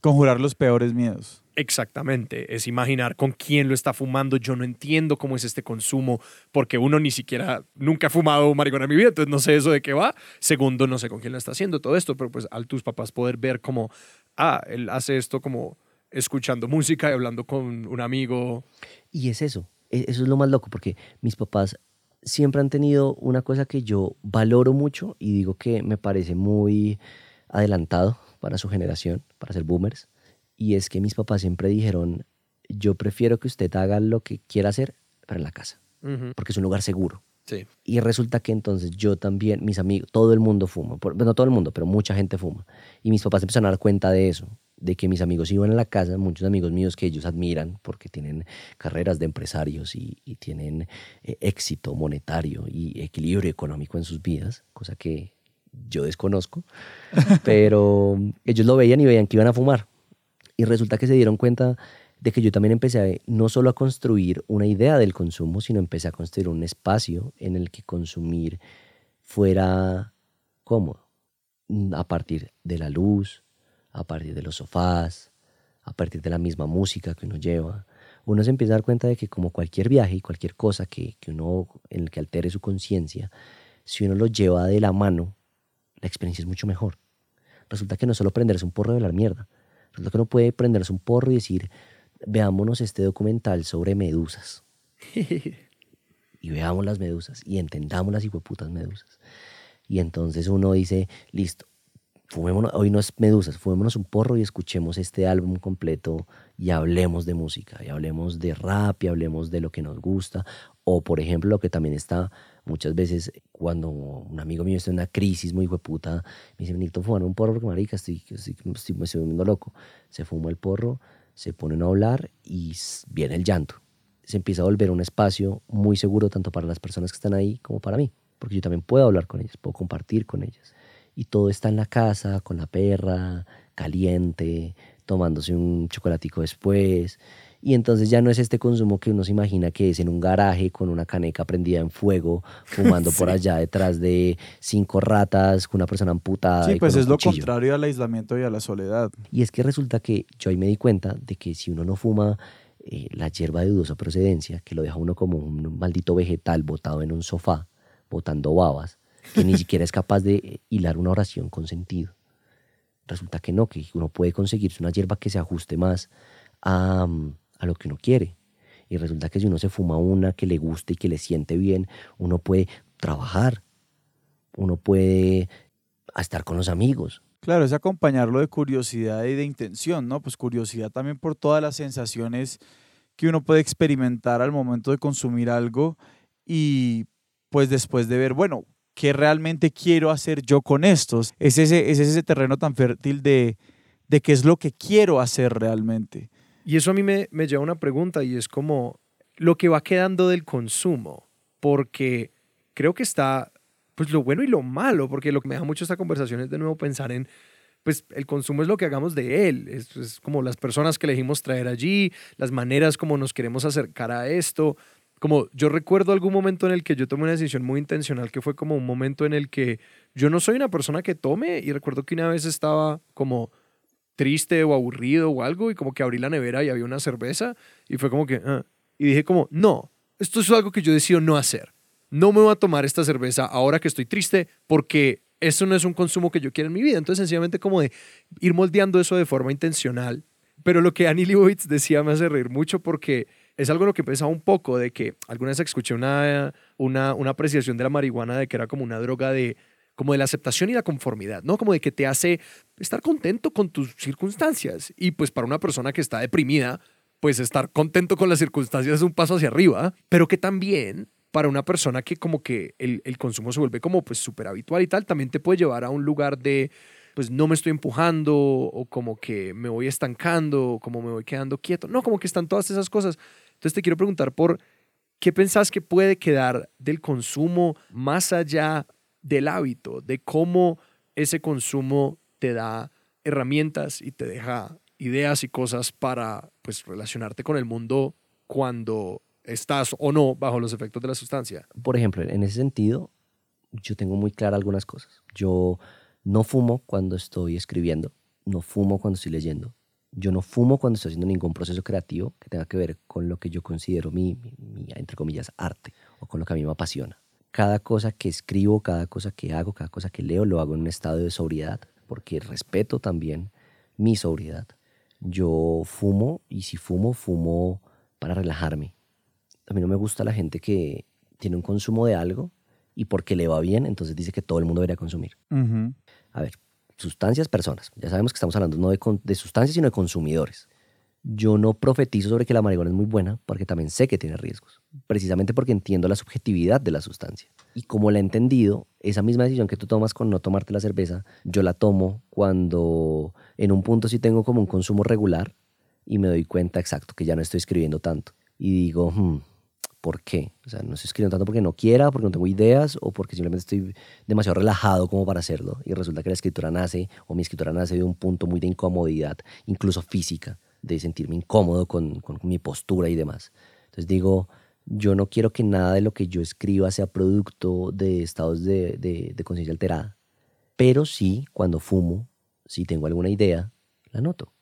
Conjurar los peores miedos. Exactamente, es imaginar con quién lo está fumando. Yo no entiendo cómo es este consumo, porque uno ni siquiera nunca ha fumado marihuana en mi vida, entonces no sé eso de qué va. Segundo, no sé con quién lo está haciendo todo esto, pero pues al tus papás poder ver como, ah, él hace esto como escuchando música y hablando con un amigo. Y es eso, e- eso es lo más loco, porque mis papás siempre han tenido una cosa que yo valoro mucho y digo que me parece muy adelantado para su generación, para ser boomers, y es que mis papás siempre dijeron, yo prefiero que usted haga lo que quiera hacer, pero en la casa, porque es un lugar seguro. Sí. Y resulta que entonces yo también, mis amigos, todo el mundo fuma. Por- No todo el mundo, pero mucha gente fuma. Y mis papás empezaron a dar cuenta de eso, de que mis amigos iban a la casa, muchos amigos míos que ellos admiran porque tienen carreras de empresarios y, y tienen eh, éxito monetario y equilibrio económico en sus vidas, cosa que yo desconozco. <laughs> pero ellos lo veían y veían que iban a fumar. Y resulta que se dieron cuenta de que yo también empecé no solo a construir una idea del consumo, sino empecé a construir un espacio en el que consumir fuera cómodo, Mm, a partir de la luz, a partir de los sofás, a partir de la misma música que uno lleva. Uno se empieza a dar cuenta de que como cualquier viaje y cualquier cosa que, que uno, en el que altere su conciencia, si uno lo lleva de la mano, la experiencia es mucho mejor. Resulta que no solo prenderse un porro de la mierda, resulta que uno puede prenderse un porro y decir, veámonos este documental sobre medusas. <laughs> y veamos las medusas y entendamos las hijueputas medusas. Y entonces uno dice, listo, fumémonos, hoy no es medusas, fumémonos un porro y escuchemos este álbum completo y hablemos de música, y hablemos de rap, y hablemos de lo que nos gusta. O, por ejemplo, lo que también está muchas veces cuando un amigo mío está en una crisis muy hueputa, me dice, necesito fumar un porro porque, marica, estoy, estoy, estoy- me estoy volviendo loco. Se fuma el porro, se pone uno a hablar y viene el llanto. Se empieza a volver un espacio muy seguro tanto para las personas que están ahí como para mí, porque yo también puedo hablar con ellas, puedo compartir con ellas. Y todo está en la casa, con la perra, caliente, tomándose un chocolatico después. Y entonces ya no es este consumo que uno se imagina que es en un garaje con una caneca prendida en fuego, <laughs> fumando por allá detrás de cinco ratas, con una persona amputada. Sí, y pues es lo contrario al aislamiento y a la soledad. Y es que resulta que yo ahí me di cuenta de que si uno no fuma eh, la hierba de dudosa procedencia, que lo deja uno como un maldito vegetal botado en un sofá, botando babas, que ni <laughs> siquiera es capaz de eh, hilar una oración con sentido. Resulta que no, que uno puede conseguirse una hierba que se ajuste más a, mm, lo que uno quiere. Y resulta que si uno se fuma una que le guste y que le siente bien, uno puede trabajar, uno puede estar con los amigos, Claro, es acompañarlo de curiosidad y de intención, ¿no? Pues curiosidad también por todas las sensaciones que uno puede experimentar al momento de consumir algo y pues después de ver, bueno, ¿qué realmente quiero hacer yo con estos? Es ese, es ese terreno tan fértil de, de qué es lo que quiero hacer realmente. Y eso a mí me, me lleva a una pregunta y es como lo que va quedando del consumo, porque creo que está pues lo bueno y lo malo, porque lo que me da mucho esta conversación es de nuevo pensar en pues el consumo es lo que hagamos de él, es, es como las personas que elegimos traer allí, las maneras como nos queremos acercar a esto, como yo recuerdo algún momento en el que yo tomé una decisión muy intencional que fue como un momento en el que yo no soy una persona que tome y recuerdo que una vez estaba como triste o aburrido o algo y como que abrí la nevera y había una cerveza y fue como que ah. y dije como no esto es algo que yo decido no hacer no me voy a tomar esta cerveza ahora que estoy triste porque eso no es un consumo que yo quiero en mi vida entonces sencillamente como de ir moldeando eso de forma intencional pero lo que Annie Leibovitz decía me hace reír mucho porque es algo en lo que pensaba un poco de que alguna vez escuché una, una, una apreciación de la marihuana de que era como una droga de como de la aceptación y la conformidad, ¿no? Como de que te hace estar contento con tus circunstancias. Y pues para una persona que está deprimida, pues estar contento con las circunstancias es un paso hacia arriba, pero que también para una persona que como que el, el consumo se vuelve como pues súper habitual y tal, también te puede llevar a un lugar de pues no me estoy empujando o como que me voy estancando o como me voy quedando quieto. No, como que están todas esas cosas. Entonces te quiero preguntar por qué pensás que puede quedar del consumo más allá del hábito, de cómo ese consumo te da herramientas y te deja ideas y cosas para pues relacionarte con el mundo cuando estás o no bajo los efectos de la sustancia. Por ejemplo, en ese sentido, yo tengo muy claras algunas cosas. Yo no fumo cuando estoy escribiendo, no fumo cuando estoy leyendo, yo no fumo cuando estoy haciendo ningún proceso creativo que tenga que ver con lo que yo considero mi, mi, mi, entre comillas, arte o con lo que a mí me apasiona cada cosa que escribo, cada cosa que hago, cada cosa que leo, lo hago en un estado de sobriedad, porque respeto también mi sobriedad. Yo fumo y si fumo, fumo para relajarme. A mí no me gusta la gente que tiene un consumo de algo y porque le va bien, entonces dice que todo el mundo debería consumir. Uh -huh. A ver, sustancias, personas. Ya sabemos que estamos hablando no de, de sustancias, sino de consumidores. Yo no profetizo sobre que la marihuana es muy buena porque también sé que tiene riesgos, precisamente porque entiendo la subjetividad de la sustancia. Y como la he entendido, esa misma decisión que tú tomas con no tomarte la cerveza, yo la tomo cuando en un punto sí tengo como un consumo regular y me doy cuenta exacto que ya no estoy escribiendo tanto. Y digo, hmm, ¿por qué? O sea, no estoy escribiendo tanto porque no quiera, porque no tengo ideas o porque simplemente estoy demasiado relajado como para hacerlo. Y resulta que la escritura nace, o mi escritura nace de un punto muy de incomodidad, incluso física de sentirme incómodo con, con, mi postura y demás. Entonces digo, yo no quiero que nada de lo que yo escriba sea producto de estados de, de, conciencia alterada, pero sí, cuando fumo, si tengo alguna idea, la anoto.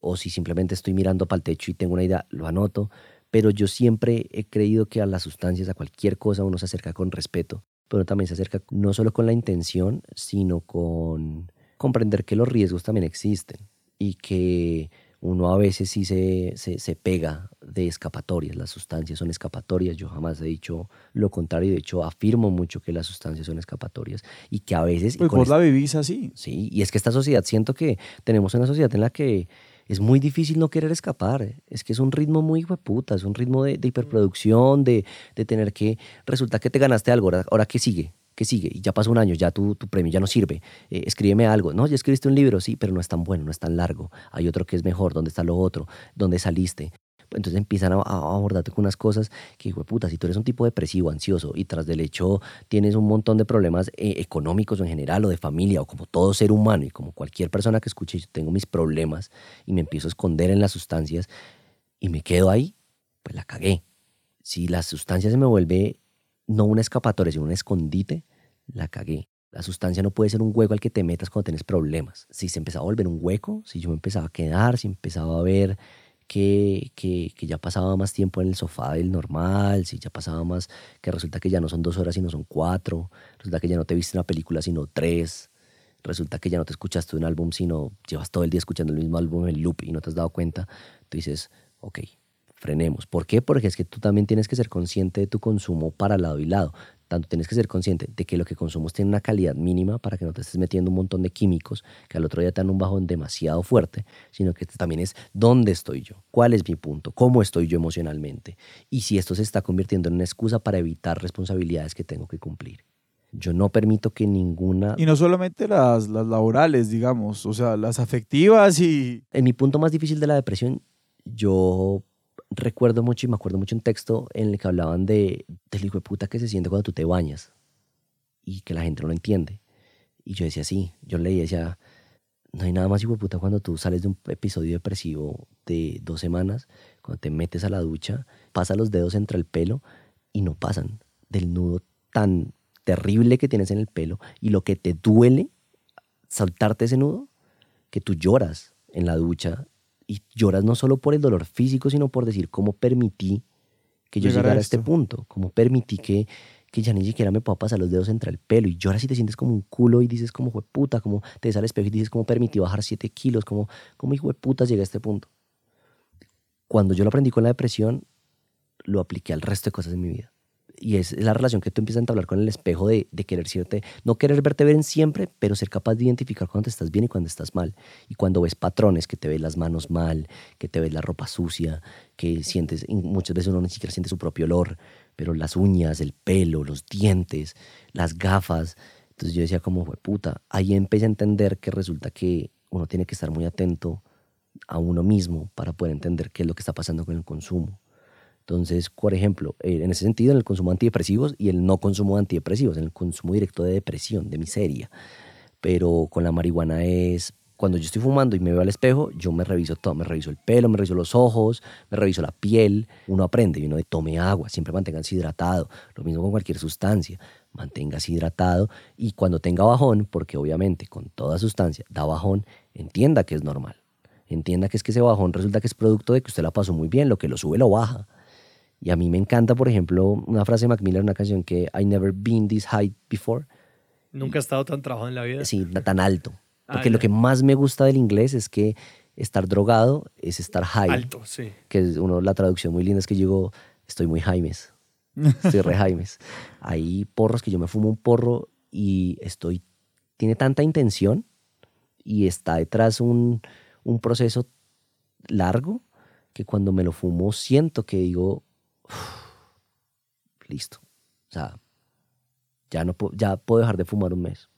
O si simplemente estoy mirando para el techo y tengo una idea, lo anoto. Pero yo siempre he creído que a las sustancias, a cualquier cosa, uno se acerca con respeto, pero también se acerca no solo con la intención, sino con comprender que los riesgos también existen y que uno a veces sí se, se, se, pega de escapatorias, las sustancias son escapatorias, yo jamás he dicho lo contrario, de hecho afirmo mucho que las sustancias son escapatorias y que a veces... Pues vos la vivís así. Sí, y es que esta sociedad, siento que tenemos una sociedad en la que es muy difícil no querer escapar, es que es un ritmo muy puta, es un ritmo de, de hiperproducción, de, de, tener que, resulta que te ganaste algo, ahora, ahora ¿qué sigue? ¿Qué sigue? Y ya pasó un año, ya tu, tu premio ya no sirve. Eh, escríbeme algo. No, ya escribiste un libro, sí, pero no es tan bueno, no es tan largo. Hay otro que es mejor, ¿dónde está lo otro? ¿Dónde saliste? Entonces empiezan a, a abordarte con unas cosas que, hijo puta, si tú eres un tipo depresivo, ansioso y tras del hecho tienes un montón de problemas eh, económicos en general o de familia o como todo ser humano y como cualquier persona que escuche, yo tengo mis problemas y me empiezo a esconder en las sustancias, y me quedo ahí, pues la cagué. Si la sustancia se me vuelve no una escapatoria, sino un escondite, la cagué. La sustancia no puede ser un hueco al que te metas cuando tienes problemas. Si se empezaba a volver un hueco, si yo me empezaba a quedar, si empezaba a ver que, que, que, ya pasaba más tiempo en el sofá del normal, si ya pasaba más, que resulta que ya no son dos horas sino son cuatro, resulta que ya no te viste una película sino tres, resulta que ya no te escuchaste un álbum sino llevas todo el día escuchando el mismo álbum en loop y no te has dado cuenta, tú dices, ok, frenemos. ¿Por qué? Porque es que tú también tienes que ser consciente de tu consumo para lado y lado. Tanto tienes que ser consciente de que lo que consumos tiene una calidad mínima para que no te estés metiendo un montón de químicos que al otro día te dan un bajón demasiado fuerte, sino que también es dónde estoy yo, cuál es mi punto, cómo estoy yo emocionalmente y si esto se está convirtiendo en una excusa para evitar responsabilidades que tengo que cumplir. Yo no permito que ninguna... Y no solamente las, las laborales, digamos, o sea, las afectivas y... En mi punto más difícil de la depresión, yo recuerdo mucho y me acuerdo mucho un texto en el que hablaban de, del hijo de puta que se siente cuando tú te bañas y que la gente no lo entiende. Y yo decía, sí, yo leí decía, no hay nada más hijo de puta cuando tú sales de un episodio depresivo de dos semanas, cuando te metes a la ducha, pasas los dedos entre el pelo y no pasan del nudo tan terrible que tienes en el pelo y lo que te duele saltarte ese nudo, que tú lloras en la ducha y lloras no solo por el dolor físico, sino por decir cómo permití que yo llegara a, este punto, cómo permití que, que ya ni siquiera me pueda pasar los dedos entre el pelo y lloras y te sientes como un culo y dices como puta, como te ves al espejo y dices cómo permití bajar 7 kilos, como, como hijo de puta llegué a este punto. Cuando yo lo aprendí con la depresión, lo apliqué al resto de cosas de mi vida y es la relación que tú empiezas a entablar con el espejo de, de querer sierte, no querer verte bien siempre, pero ser capaz de identificar cuando estás bien y cuando estás mal. Y cuando ves patrones, que te ves las manos mal, que te ves la ropa sucia, que sientes, muchas veces uno ni siquiera siente su propio olor, pero las uñas, el pelo, los dientes, las gafas. Entonces yo decía como, fue puta, ahí empecé a entender que resulta que uno tiene que estar muy atento a uno mismo para poder entender qué es lo que está pasando con el consumo. Entonces, por ejemplo, eh, en ese sentido, en el consumo de antidepresivos y el no consumo de antidepresivos, en el consumo directo de depresión, de miseria. Pero con la marihuana es, cuando yo estoy fumando y me veo al espejo, yo me reviso todo, me reviso el pelo, me reviso los ojos, me reviso la piel. Uno aprende y uno de tome agua, siempre manténganse hidratado. Lo mismo con cualquier sustancia, manténgase hidratado y cuando tenga bajón, porque obviamente con toda sustancia da bajón, entienda que es normal. Entienda que es que ese bajón resulta que es producto de que usted la pasó muy bien, lo que lo sube lo baja. Y a mí me encanta, por ejemplo, una frase de Mac Miller, una canción que I never been this high before. Nunca he estado tan trabajado en la vida. Sí, tan alto. <laughs> Ah, Porque lo que más me gusta del inglés es que estar drogado es estar high. Alto, sí. Que es uno, la traducción muy linda es que yo estoy muy Jaimes. Estoy re Jaimes. <laughs> Hay porros que yo me fumo un porro y estoy, tiene tanta intención y está detrás un, un proceso largo que cuando me lo fumo siento que digo, <sighs> listo. O sea, ya, no, ya puedo dejar de fumar un mes.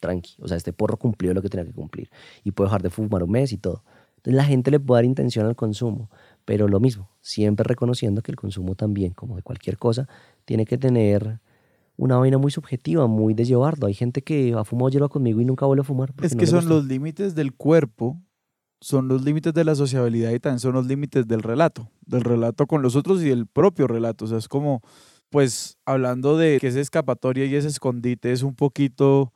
Tranqui. O sea, este porro cumplió lo que tenía que cumplir. Y puedo dejar de fumar un mes y todo. Entonces la gente le puede dar intención al consumo, pero lo mismo, siempre reconociendo que el consumo también, como de cualquier cosa, tiene que tener una vaina muy subjetiva, muy de llevarlo. Hay gente que ha fumado hierba conmigo y nunca vuelve a fumar. Es que son los límites del cuerpo son los límites de la sociabilidad y también son los límites del relato, del relato con los otros y el propio relato. O sea, es como, pues, hablando de que esa escapatoria y ese escondite es un poquito,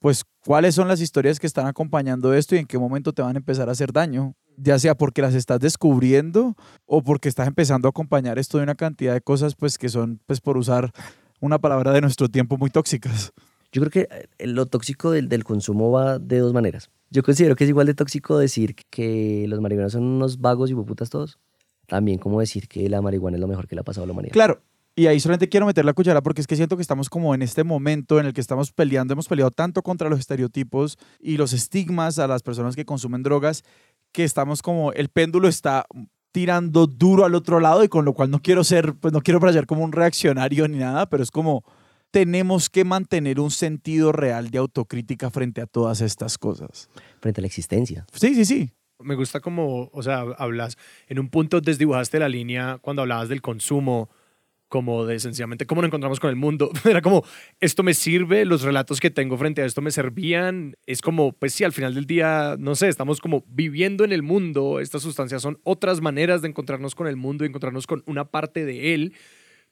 pues, cuáles son las historias que están acompañando esto y en qué momento te van a empezar a hacer daño, ya sea porque las estás descubriendo o porque estás empezando a acompañar esto de una cantidad de cosas, pues, que son, pues, por usar una palabra de nuestro tiempo muy tóxicas. Yo creo que eh, lo tóxico del, del consumo va de dos maneras. Yo considero que es igual de tóxico decir que los marihuanos son unos vagos y putas todos. También como decir que la marihuana es lo mejor que le ha pasado a la humanidad. Claro, y ahí solamente quiero meter la cuchara porque es que siento que estamos como en este momento en el que estamos peleando, hemos peleado tanto contra los estereotipos y los estigmas a las personas que consumen drogas, que estamos como, el péndulo está tirando duro al otro lado y con lo cual no quiero ser, pues no quiero parecer como un reaccionario ni nada, pero es como, tenemos que mantener un sentido real de autocrítica frente a todas estas cosas. Frente a la existencia. Sí, sí, sí. Me gusta como, o sea, hablas, en un punto desdibujaste la línea cuando hablabas del consumo como de sencillamente cómo nos encontramos con el mundo. <laughs> Era como, esto me sirve, los relatos que tengo frente a esto me servían. Es como, pues sí, al final del día, no sé, estamos como viviendo en el mundo. Estas sustancias son otras maneras de encontrarnos con el mundo y encontrarnos con una parte de él.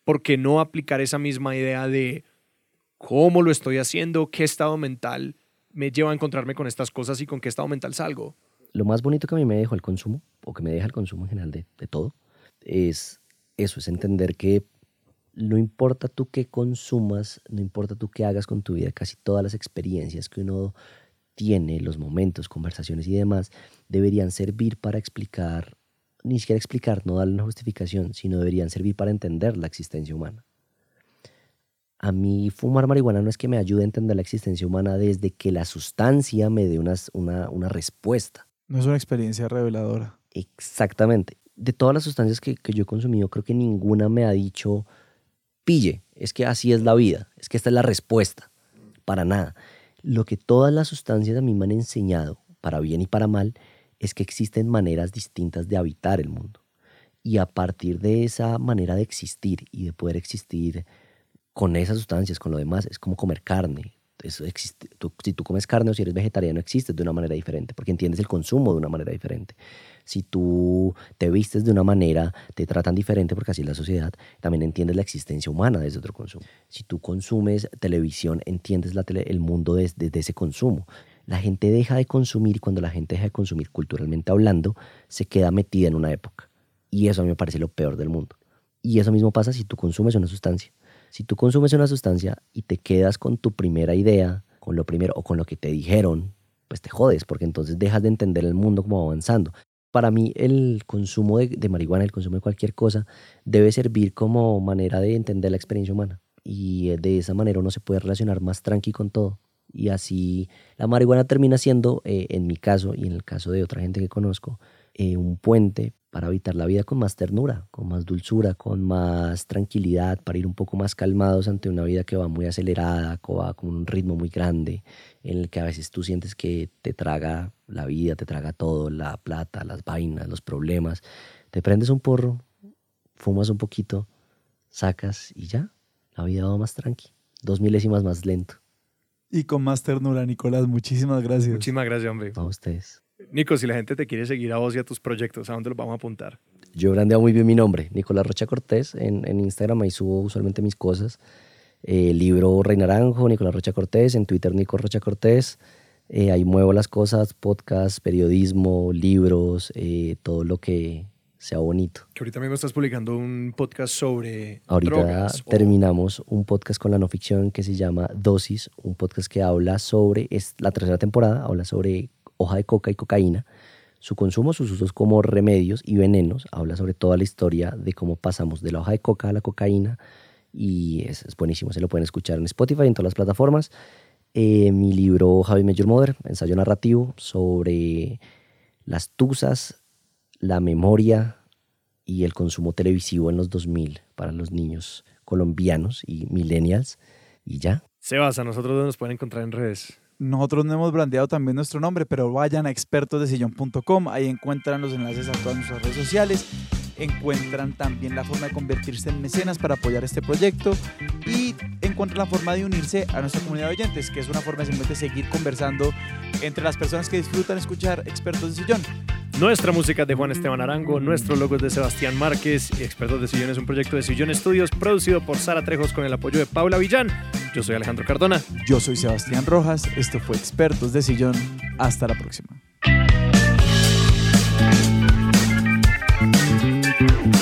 ¿Por qué no aplicar esa misma idea de cómo lo estoy haciendo, qué estado mental me lleva a encontrarme con estas cosas y con qué estado mental salgo? Lo más bonito que a mí me dejó el consumo, o que me deja el consumo en general de, de todo, es eso, es entender que no importa tú qué consumas, no importa tú qué hagas con tu vida, casi todas las experiencias que uno tiene, los momentos, conversaciones y demás, deberían servir para explicar, ni siquiera explicar, no darle una justificación, sino deberían servir para entender la existencia humana. A mí fumar marihuana no es que me ayude a entender la existencia humana desde que la sustancia me dé una, una, respuesta. No es una experiencia reveladora. Exactamente. De todas las sustancias que, que yo he consumido, creo que ninguna me ha dicho, pille, es que así es la vida, es que esta es la respuesta, para nada. Lo que todas las sustancias a mí me han enseñado, para bien y para mal, es que existen maneras distintas de habitar el mundo. Y a partir de esa manera de existir y de poder existir con esas sustancias, con lo demás, es como comer carne. Eso existe. si tú comes carne o si eres vegetariano, existes de una manera diferente, porque entiendes el consumo de una manera diferente si tú te vistes de una manera, te tratan diferente porque así es la sociedad, también entiendes la existencia humana desde otro consumo. Si tú consumes televisión, entiendes la el mundo desde, ese consumo. La gente deja de consumir y cuando la gente deja de consumir culturalmente hablando, se queda metida en una época. Y eso a mí me parece lo peor del mundo. Y eso mismo pasa si tú consumes una sustancia. Si tú consumes una sustancia y te quedas con tu primera idea, con lo primero o con lo que te dijeron, pues te jodes, porque entonces dejas de entender el mundo como avanzando para mí el consumo de, marihuana, el consumo de cualquier cosa, debe servir como manera de entender la experiencia humana. Y eh, de esa manera uno se puede relacionar más tranqui con todo. Y así la marihuana termina siendo, eh, en mi caso y en el caso de otra gente que conozco, eh, un puente para habitar la vida con más ternura, con más dulzura, con más tranquilidad, para ir un poco más calmados ante una vida que va muy acelerada, que va con un ritmo muy grande, en el que a veces tú sientes que te traga la vida, te traga todo, la plata, las vainas, los problemas. Te prendes un porro, fumas un poquito, sacas y ya, la vida va más tranqui, dos milésimas más lento. Y con más ternura, Nicolás, muchísimas gracias. Muchísimas gracias, hombre. A ustedes. Nico, si la gente te quiere seguir a vos y a tus proyectos, ¿a dónde los vamos a apuntar? Yo brandeo muy bien mi nombre, Nicolás Rocha Cortés, en, en Instagram, ahí subo usualmente mis cosas. Eh, libro Rey Naranjo, Nicolás Rocha Cortés, en Twitter Nico Rocha Cortés. Eh, ahí muevo las cosas, podcast, periodismo, libros, eh, todo lo que sea bonito. Que ahorita mismo estás publicando un podcast sobre Ahorita terminamos un podcast con la no ficción que se llama Dosis, un podcast que habla sobre, es la tercera temporada, habla sobre hoja de coca y cocaína, su consumo, sus usos como remedios y venenos. Habla sobre toda la historia de cómo pasamos de la hoja de coca a la cocaína y es, buenísimo. Se lo pueden escuchar en Spotify, en todas las plataformas. Eh, mi libro Javi Major Mother, ensayo narrativo sobre las tusas, la memoria y el consumo televisivo en los 2000 para los niños colombianos y millennials. Y ya. Sebas, a nosotros nos pueden encontrar en redes. Nosotros no hemos brandeado también nuestro nombre, pero vayan a expertosdesillón.com, ahí encuentran los enlaces a todas nuestras redes sociales, encuentran también la forma de convertirse en mecenas para apoyar este proyecto y encuentran la forma de unirse a nuestra comunidad de oyentes, que es una forma de simplemente seguir conversando entre las personas que disfrutan escuchar Expertos de Sillón. Nuestra música es de Juan Esteban Arango, nuestro logo es de Sebastián Márquez y Expertos de Sillón es un proyecto de Sillón Estudios producido por Sara Trejos con el apoyo de Paula Villán. Yo soy Alejandro Cardona. Yo soy Sebastián Rojas. Esto fue Expertos de Sillón. Hasta la próxima. Thank you.